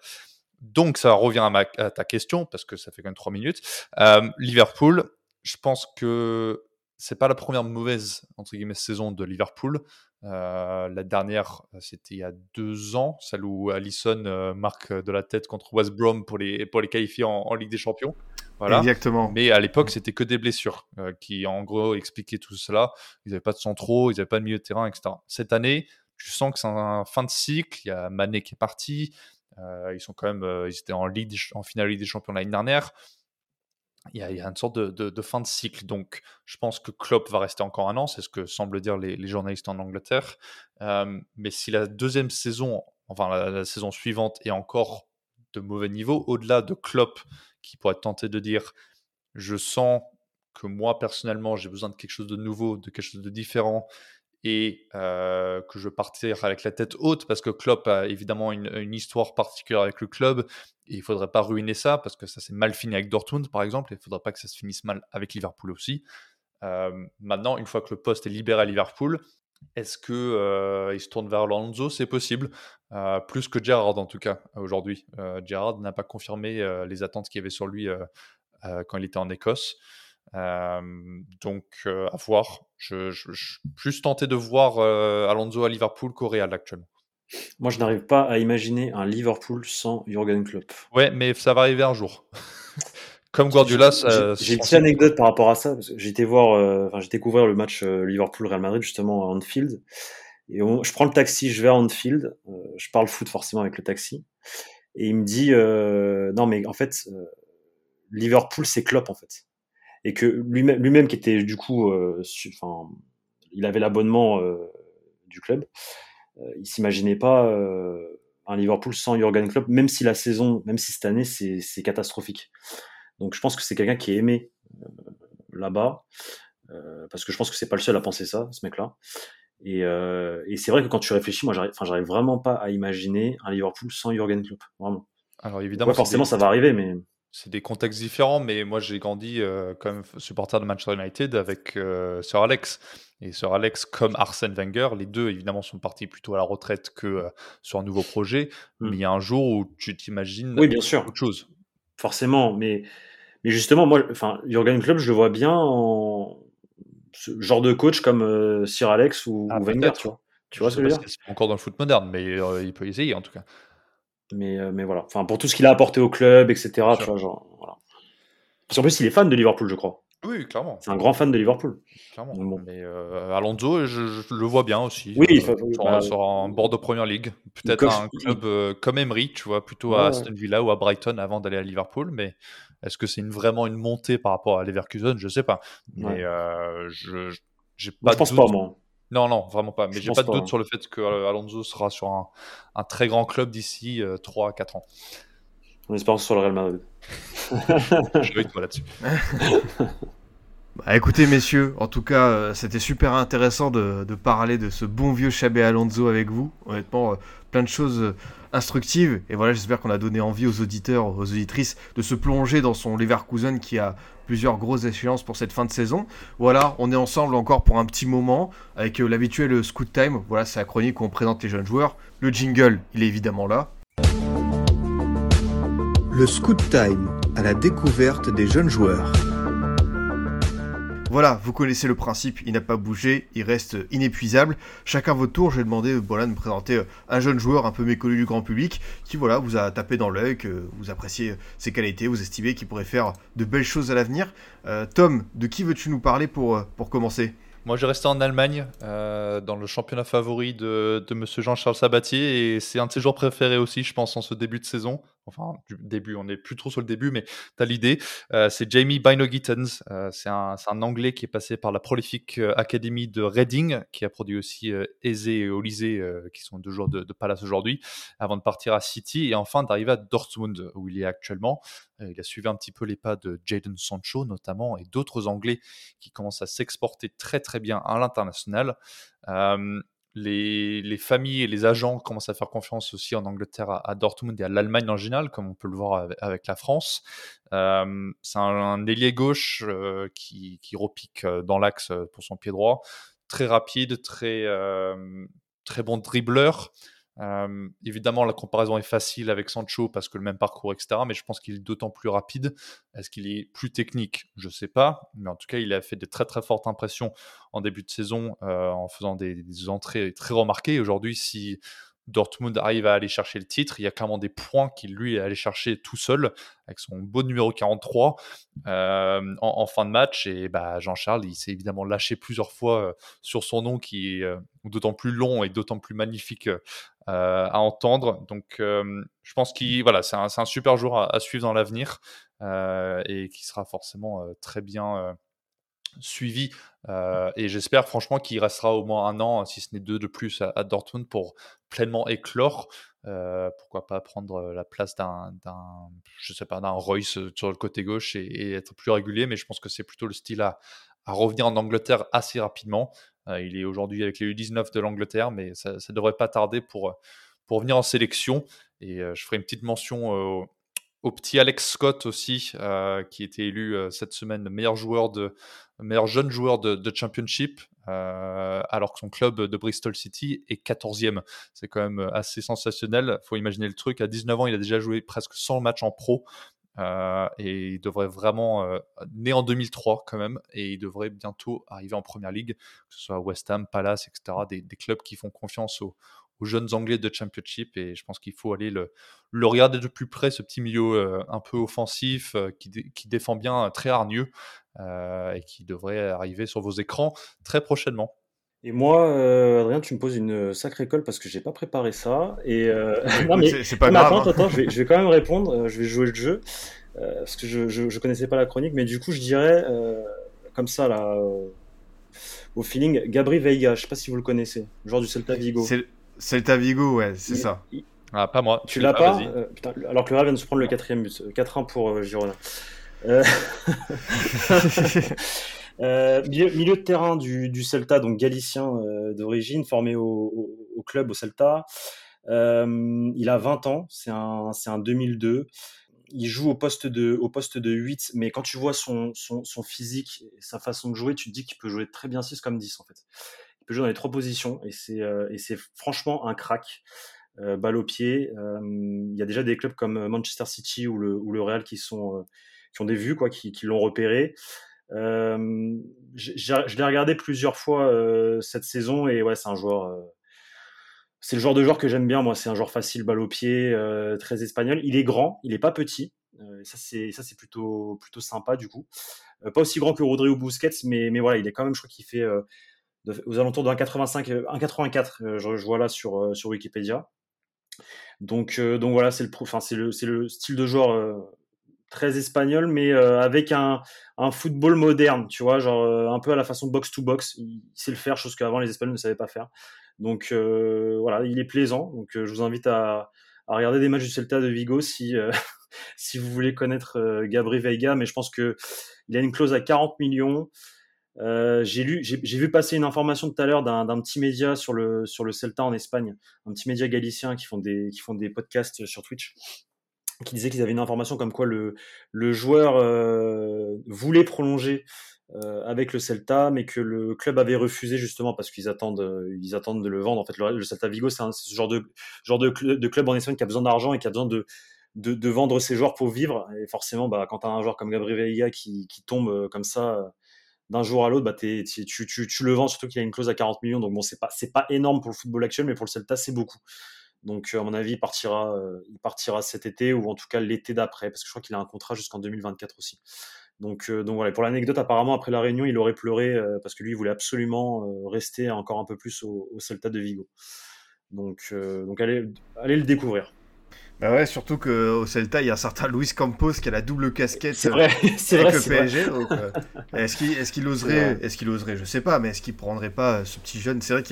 Donc ça revient à, ma, ta question, parce que ça fait quand même trois minutes. Euh, Liverpool, je pense que c'est pas la première mauvaise entre guillemets saison de Liverpool. Euh, la dernière, c'était il y a deux ans, celle où Allison marque de la tête contre West Brom pour les, pour les qualifier en Ligue des Champions. Exactement. Mais à l'époque, c'était que des blessures euh, qui, en gros, expliquaient tout cela. Ils n'avaient pas de centraux, ils n'avaient pas de milieu de terrain, etc. Cette année, je sens que c'est un fin de cycle. Il y a Mané qui est parti. Euh, ils sont quand même, euh, ils étaient en, Ligue, en finale Ligue des Champions l'année dernière. Il y, a, une sorte de, fin de cycle. Donc, je pense que Klopp va rester encore un an. C'est ce que semblent dire les, journalistes en Angleterre. mais si la deuxième saison, enfin la, saison suivante, est encore de mauvais niveau, au-delà de Klopp qui pourrait tenté de dire je sens que moi personnellement j'ai besoin de quelque chose de nouveau, de quelque chose de différent et que je partir avec la tête haute parce que Klopp a évidemment une, histoire particulière avec le club et il faudrait pas ruiner ça parce que ça s'est mal fini avec Dortmund par exemple et il faudrait pas que ça se finisse mal avec Liverpool aussi. Maintenant, une fois que le poste est libéré à Liverpool, est-ce que euh, se tourne vers Alonso C'est possible, plus que Gerrard en tout cas aujourd'hui. Gerrard n'a pas confirmé les attentes qu'il y avait sur lui quand il était en Écosse. Donc à voir. Je, suis plus tenté de voir Alonso à Liverpool qu'au Real actuellement. Moi, je n'arrive pas à imaginer un Liverpool sans Jurgen Klopp. Ouais, mais ça va arriver un jour. Comme Guardiola, j'ai une petite anecdote par rapport à ça. J'étais voir, euh, enfin, j'ai découvert le match euh, Liverpool-Real Madrid justement à Anfield. Et je prends le taxi, je vais à Anfield. Euh, je parle foot forcément avec le taxi. Et il me dit, non mais en fait, Liverpool c'est Klopp en fait. Et que lui-même, lui-même qui était du coup, enfin, il avait l'abonnement du club. il s'imaginait pas un Liverpool sans Jurgen Klopp, même si la saison, même si cette année c'est catastrophique. Donc je pense que c'est quelqu'un qui est aimé euh, là-bas, euh, parce que je pense que c'est pas le seul à penser ça, ce mec-là. Et, euh, et c'est vrai que quand tu réfléchis, moi, j'arrive, j'arrive vraiment pas à imaginer un Liverpool sans Jurgen Klopp, vraiment. Alors évidemment, forcément, ça va arriver, mais c'est des contextes différents. Mais moi, j'ai grandi comme supporter de Manchester United avec Sir Alex. Et Sir Alex, comme Arsène Wenger, les deux évidemment sont partis plutôt à la retraite que sur un nouveau projet. Hmm. Mais il y a un jour où tu t'imagines oui, bien sûr. autre chose. Forcément, mais mais justement, moi, enfin, Jurgen Klopp, je le vois bien en ce genre de coach comme euh, Sir Alex ou, ah, Wenger, tu vois. Tu vois ce que je veux dire? Encore dans le foot moderne, mais euh, il peut essayer en tout cas. Mais, euh, mais voilà. Enfin, pour tout ce qu'il a apporté au club, etc. Tu vois, genre, voilà. Parce qu'en plus, il est fan de Liverpool, je crois. Oui, clairement. C'est un grand fan de Liverpool. clairement. Mais bon. Mais euh, Alonso, je, je le vois bien aussi. Oui, il euh, faut- sur, bah, sur un bord de première ligue. Peut-être un club euh, comme Emery, tu vois, plutôt Ouais, à. Aston Villa ou à Brighton avant d'aller à Liverpool. Mais est-ce que c'est une, vraiment une montée par rapport à Leverkusen? Je sais pas. Mais Ouais. euh, je je- Moi, pense pas, moi. Non, non, vraiment pas. Mais Je j'ai pas de doute hein. sur le fait que euh, Alonso sera sur un, un très grand club d'ici 3 à 4 ans. On espère sur le Real Madrid. Je vais avec toi là-dessus. Bah, écoutez messieurs, en tout cas euh, c'était super intéressant de, parler de ce bon vieux Chabé Alonso avec vous. Honnêtement, euh, plein de choses euh, instructives. Et voilà, j'espère qu'on a donné envie aux auditeurs, aux auditrices de se plonger dans son Leverkusen qui a plusieurs grosses échéances pour cette fin de saison. Voilà, on est ensemble encore pour un petit moment avec l'habituel Scoot Time. Voilà, c'est la chronique où on présente les jeunes joueurs. Le jingle, il est évidemment là. Le Scoot Time à la découverte des jeunes joueurs. Voilà, vous connaissez le principe, il n'a pas bougé, il reste inépuisable. Chacun votre tour, je vais demander euh, voilà, de me présenter euh, un jeune joueur un peu méconnu du grand public qui voilà, vous a tapé dans l'œil, que vous appréciez euh, ses qualités, vous estimez qu'il pourrait faire de belles choses à l'avenir. Tom, de qui veux-tu nous parler pour, commencer? Moi, je resté en Allemagne, dans le championnat favori de, de Monsieur Jean-Charles Sabatier, et c'est un de ses joueurs préférés aussi, je pense, en ce début de saison. Enfin, du début, on n'est plus trop sur le début, mais tu as l'idée. Euh, c'est Jamie Bino-Gittens. Euh, c'est un, Anglais qui est passé par la prolifique euh, Academy de Reading, qui a produit aussi euh, Eze et Olysée, qui sont deux joueurs de, de Palace aujourd'hui, avant de partir à City et enfin d'arriver à Dortmund, où il est actuellement. Il a suivi un petit peu les pas de Jadon Sancho, notamment, et d'autres Anglais qui commencent à s'exporter très très bien à l'international. Les, les familles et les agents commencent à faire confiance aussi en Angleterre à, Dortmund et à l'Allemagne en général, comme on peut le voir avec, la France. Euh, c'est un, ailier gauche euh, qui, qui repique euh, dans l'axe pour son pied droit, très rapide, très, très bon dribbleur. Euh, évidemment, la comparaison est facile avec Sancho parce que le même parcours, etc. Mais je pense qu'il est d'autant plus rapide. Est-ce qu'il est plus technique? Je ne sais pas. Mais en tout cas, il a fait de très très fortes impressions en début de saison euh, en faisant des, des entrées très remarquées. Aujourd'hui, si Dortmund arrive à aller chercher le titre, il y a clairement des points qu'il lui est allé chercher tout seul avec son beau numéro 43 euh, en, fin de match. Et bah, Jean-Charles, il s'est évidemment lâché plusieurs fois euh, sur son nom qui est euh, d'autant plus long et d'autant plus magnifique à entendre. Donc, je pense qu'il c'est un, super joueur à, à suivre dans l'avenir et qui sera forcément très bien suivi. Euh, et j'espère franchement qu'il restera au moins un an, si ce n'est deux de plus à, à Dortmund pour pleinement éclore. Euh, pourquoi pas prendre la place d'un, je sais pas, d'un Royce sur le côté gauche et, et, être plus régulier. Mais je pense que c'est plutôt le style à, à revenir en Angleterre assez rapidement. Euh, il est aujourd'hui avec les U19 de l'Angleterre, mais ça ne devrait pas tarder pour, pour venir en sélection. Et euh, je ferai une petite mention au, petit Alex Scott aussi, euh, qui était élu euh, cette semaine meilleur joueur de meilleur jeune joueur de, Championship, euh, alors que son club de Bristol City est 14e. C'est quand même assez sensationnel. faut imaginer le truc. À 19 ans, il a déjà joué presque 100 matchs en pro. Et il devrait vraiment, né en 2003 quand même, et il devrait bientôt arriver en première ligue, que ce soit West Ham, Palace, etc., des, des clubs qui font confiance aux, aux, jeunes Anglais de Championship, et je pense qu'il faut aller le, le, regarder de plus près, ce petit milieu euh, un peu offensif, euh, qui, dé, qui, défend bien, très hargneux, euh, et qui devrait arriver sur vos écrans très prochainement. Et moi, euh, Adrien, tu me poses une sacrée colle parce que j'ai pas préparé ça. Et euh... non, mais c'est pas grave. Attends, hein. attends, je vais, je vais, quand même répondre. euh, Je vais jouer le jeu euh, parce que je, je, je, connaissais pas la chronique, mais du coup, je dirais euh, comme ça là, euh, au feeling, Gabri Veiga. Je sais pas si vous le connaissez, joueur du Celta Vigo. Celta Vigo, ouais, c'est ça. Il... Ah, pas moi. Tu l'as pas euh, putain, Alors que le Real vient de se prendre le quatrième but, 4-1 pour euh, Girona. Euh, milieu, milieu, de terrain du, du Celta, donc galicien euh, d'origine, formé au, au, au, club au Celta. Euh, il a 20 ans, c'est un, un 2002. Il joue au poste, de, au poste de 8, mais quand tu vois son, son, son physique et sa façon de jouer, tu te dis qu'il peut jouer très bien 6 comme 10 en fait. Peut jouer dans les trois positions et c'est euh, franchement un crack. Euh, balle au pied. Il y a déjà des clubs comme Manchester City ou le, ou le Real qui, sont, euh, qui ont des vues, quoi, qui, qui l'ont repéré. Euh, je l'ai regardé plusieurs fois euh, cette saison et ouais, c'est un joueur. Euh, c'est le genre de joueur que j'aime bien. Moi, c'est un joueur facile, balle au pied, euh, très espagnol. Il est grand, il est pas petit. ça, c'est ça, c'est plutôt plutôt sympa du coup. pas aussi grand que Rodrigo Busquets, mais mais voilà, il est quand même, je crois qu'il fait aux alentours de 1,85, 1,84. Je, je, vois là sur sur Wikipédia. Donc donc voilà, c'est le enfin c'est le le style de joueur très espagnol, mais avec un, un, football moderne, tu vois, genre un peu à la façon box to box. Il sait le faire, chose qu'avant les Espagnols ne savaient pas faire. Donc voilà, il est plaisant. Donc je vous invite à, à, regarder des matchs du Celta de Vigo si si vous voulez connaître Gabri Veiga, mais je pense que il a une clause à 40 millions. Euh, j'ai lu, j'ai vu passer une information tout à l'heure d'un petit média sur le sur le Celta en Espagne, un petit média galicien qui font des qui font des podcasts sur Twitch qui disait qu'ils avaient une information comme quoi le, le joueur euh, voulait prolonger euh, avec le Celta, mais que le club avait refusé justement parce qu'ils attendent, ils attendent de le vendre. En fait, le, Celta Vigo, c'est ce genre de genre de, de, club en Espagne qui a besoin d'argent et qui a besoin de, de, de, vendre ses joueurs pour vivre. Et forcément, bah, quand tu as un joueur comme Gabriel Veiga qui, qui tombe comme ça d'un jour à l'autre, bah, tu, tu, tu, le vends, surtout qu'il a une clause à 40 millions. Donc bon, c'est pas pas énorme pour le football actuel, mais pour le Celta, c'est beaucoup. Donc, à mon avis, il partira, euh, il partira cet été ou en tout cas l'été d'après, parce que je crois qu'il a un contrat jusqu'en 2024 aussi. Donc, euh, donc voilà. Pour l'anecdote, apparemment, après la réunion, il aurait pleuré euh, parce que lui, il voulait absolument rester encore un peu plus au, au Celta de Vigo. Donc, donc allez, allez le découvrir. Bah ouais, surtout qu'au Celta, il y a un certain Luis Campos qui a la double casquette c'est vrai, c'est avec vrai, le PSG. est-ce qu'il est qu'il oserait, est-ce qu'il oserait, je sais pas, mais est-ce qu'il prendrait pas ce petit jeune? C'est vrai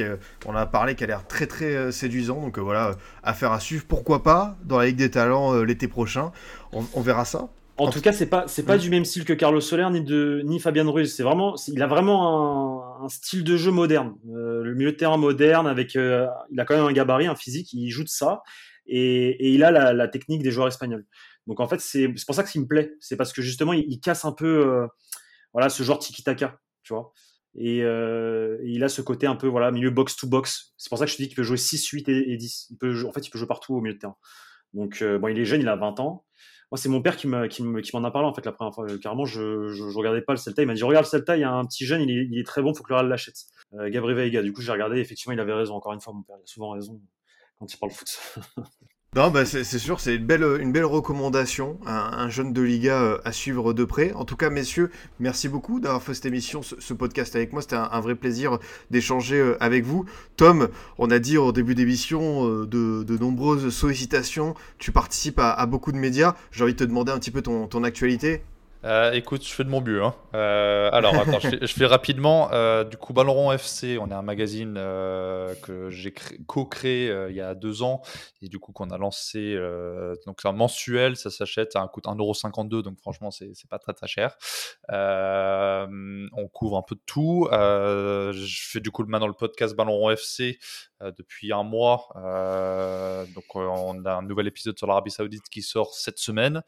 qu'on a parlé qui a l'air très très euh, séduisant, donc euh, voilà, affaire à suivre. Pourquoi pas dans la Ligue des Talents euh, l'été prochain? On, verra ça. En, tout cas, c'est pas c'est pas du même style que Carlos Soler ni de ni Fabien Ruiz. C'est vraiment, il a vraiment un, style de jeu moderne, le milieu de terrain moderne avec, il a quand même un gabarit, un physique, il joue de ça et, il a la, technique des joueurs espagnols. Donc en fait, c'est pour ça que ça me plaît. C'est parce que justement, il, casse un peu euh, voilà, ce genre tiki-taka, tu vois. Euh, et, il a ce côté un peu voilà, milieu box-to-box. C'est pour ça que je te dis qu'il peut jouer 6, 8 et, 10. Il peut, en fait, il peut jouer partout au milieu de terrain. Donc euh, bon, il est jeune, il a 20 ans. Moi, c'est mon père qui m'en a parlé en fait la première fois. Carrément, je, je, regardais pas le Celta. Il m'a dit regarde le Celta, il y a un petit jeune, il est, il très bon, faut que le Real l'achète. Euh, Gabriel Veiga. Du coup, j'ai regardé. Effectivement, il avait raison. Encore une fois, mon père, il a souvent raison quand il parle foot. Non, bah c'est sûr, c'est une belle, une belle recommandation, un, jeune de Liga euh, à suivre de près. En tout cas, messieurs, merci beaucoup d'avoir fait cette émission, ce, podcast avec moi. C'était un, vrai plaisir d'échanger euh, avec vous. Tom, on a dit au début d'émission euh, de, nombreuses sollicitations. Tu participes à, beaucoup de médias. J'ai envie de te demander un petit peu ton actualité. Euh, écoute, je fais de mon mieux. Hein. Euh, alors, attends, je, fais, rapidement. Euh, du coup, Ballon FC, on est un magazine que j'ai co-créé il y a deux ans et du coup qu'on a lancé. donc, c'est un mensuel, ça s'achète à un coût 1,52€, donc franchement, c'est pas très très cher. on couvre un peu de tout. je fais du coup maintenant le podcast Ballon FC depuis un mois. donc, on a un nouvel épisode sur l'Arabie Saoudite qui sort cette semaine.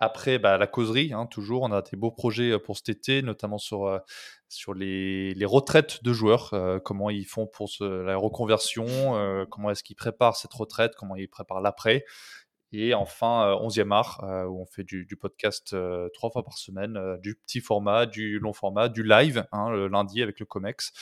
Après, bah, la causerie, hein, toujours. On a des beaux projets pour cet été, notamment sur, sur les, retraites de joueurs. comment ils font pour la reconversion, comment est-ce qu'ils préparent cette retraite, comment ils préparent l'après. Et enfin, 11e art, où on fait du, podcast trois fois par semaine, du petit format, du long format, du live, hein, le lundi avec le COMEX,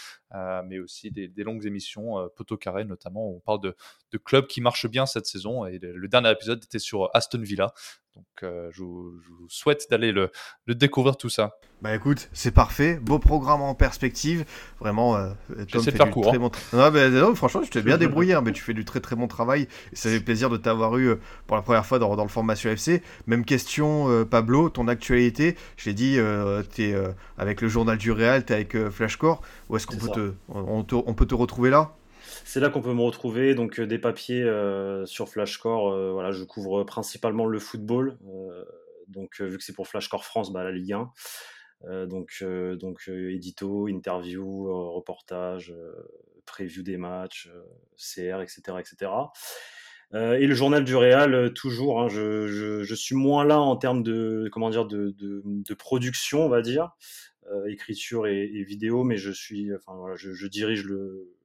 mais aussi des, des longues émissions, Poteau Carré notamment, où on parle de, de clubs qui marchent bien cette saison. Et le dernier épisode était sur Aston Villa, donc, euh, je, vous, souhaite d'aller le, découvrir tout ça. Bah écoute, c'est parfait. Beau programme en perspective. Vraiment, euh, Tom fait faire court, très bon non, franchement, je t'ai bien débrouillé, hein, mais tu fais du très très bon travail. Et ça fait plaisir de t'avoir eu euh, pour la première fois dans, le formation FC. Même question, Pablo, ton actualité. Je l'ai dit, tu es avec le journal du Real, tu es avec Flashcore. Où est-ce qu'on peut, on peut te retrouver là? C'est là qu'on peut me retrouver. Donc euh, des papiers euh, sur Flashcore. Euh, voilà, je couvre principalement le football. donc vu que c'est pour Flashcore France, bah, la Ligue 1. donc donc édito, interview, reportage, preview des matchs, CR, etc., etc. et le journal du Real, toujours. Hein, je, suis moins là en termes de comment dire de, production, on va dire, écriture et, vidéo, mais je suis, enfin voilà, je dirige le,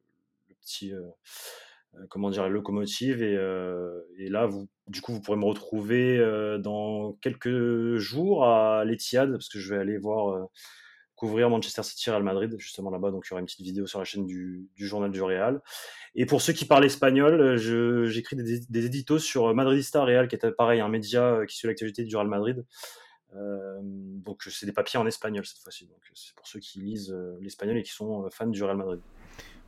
petit euh, euh, comment dire, locomotive. Et, euh, et, là, vous, du coup, vous pourrez me retrouver dans quelques jours à l'Etihad, parce que je vais aller voir couvrir Manchester City Real Madrid, justement là-bas. Donc il y aura une petite vidéo sur la chaîne du, journal du Real. Et pour ceux qui parlent espagnol, j'écris des, des, éditos sur Madridista Real, qui est pareil, un média qui suit l'actualité du Real Madrid. donc c'est des papiers en espagnol cette fois-ci. Donc c'est pour ceux qui lisent l'espagnol et qui sont fans du Real Madrid.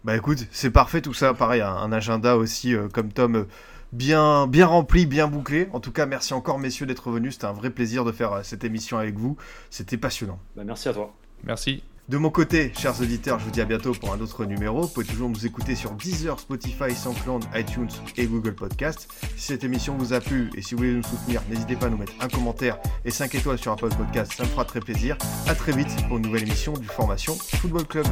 Bah écoute, c'est parfait tout ça. Pareil, un, agenda aussi comme Tom bien, bien rempli, bien bouclé. En tout cas, merci encore, messieurs, d'être venus. C'était un vrai plaisir de faire euh, cette émission avec vous. C'était passionnant. Bah, merci à toi. Merci. De mon côté, chers auditeurs, je vous dis à bientôt pour un autre numéro. Vous pouvez toujours nous écouter sur Deezer, Spotify, SoundCloud, iTunes et Google Podcast. Si cette émission vous a plu et si vous voulez nous soutenir, n'hésitez pas à nous mettre un commentaire et 5 étoiles sur Apple Podcast, ça me fera très plaisir. A très vite pour une nouvelle émission du Formation Football Club.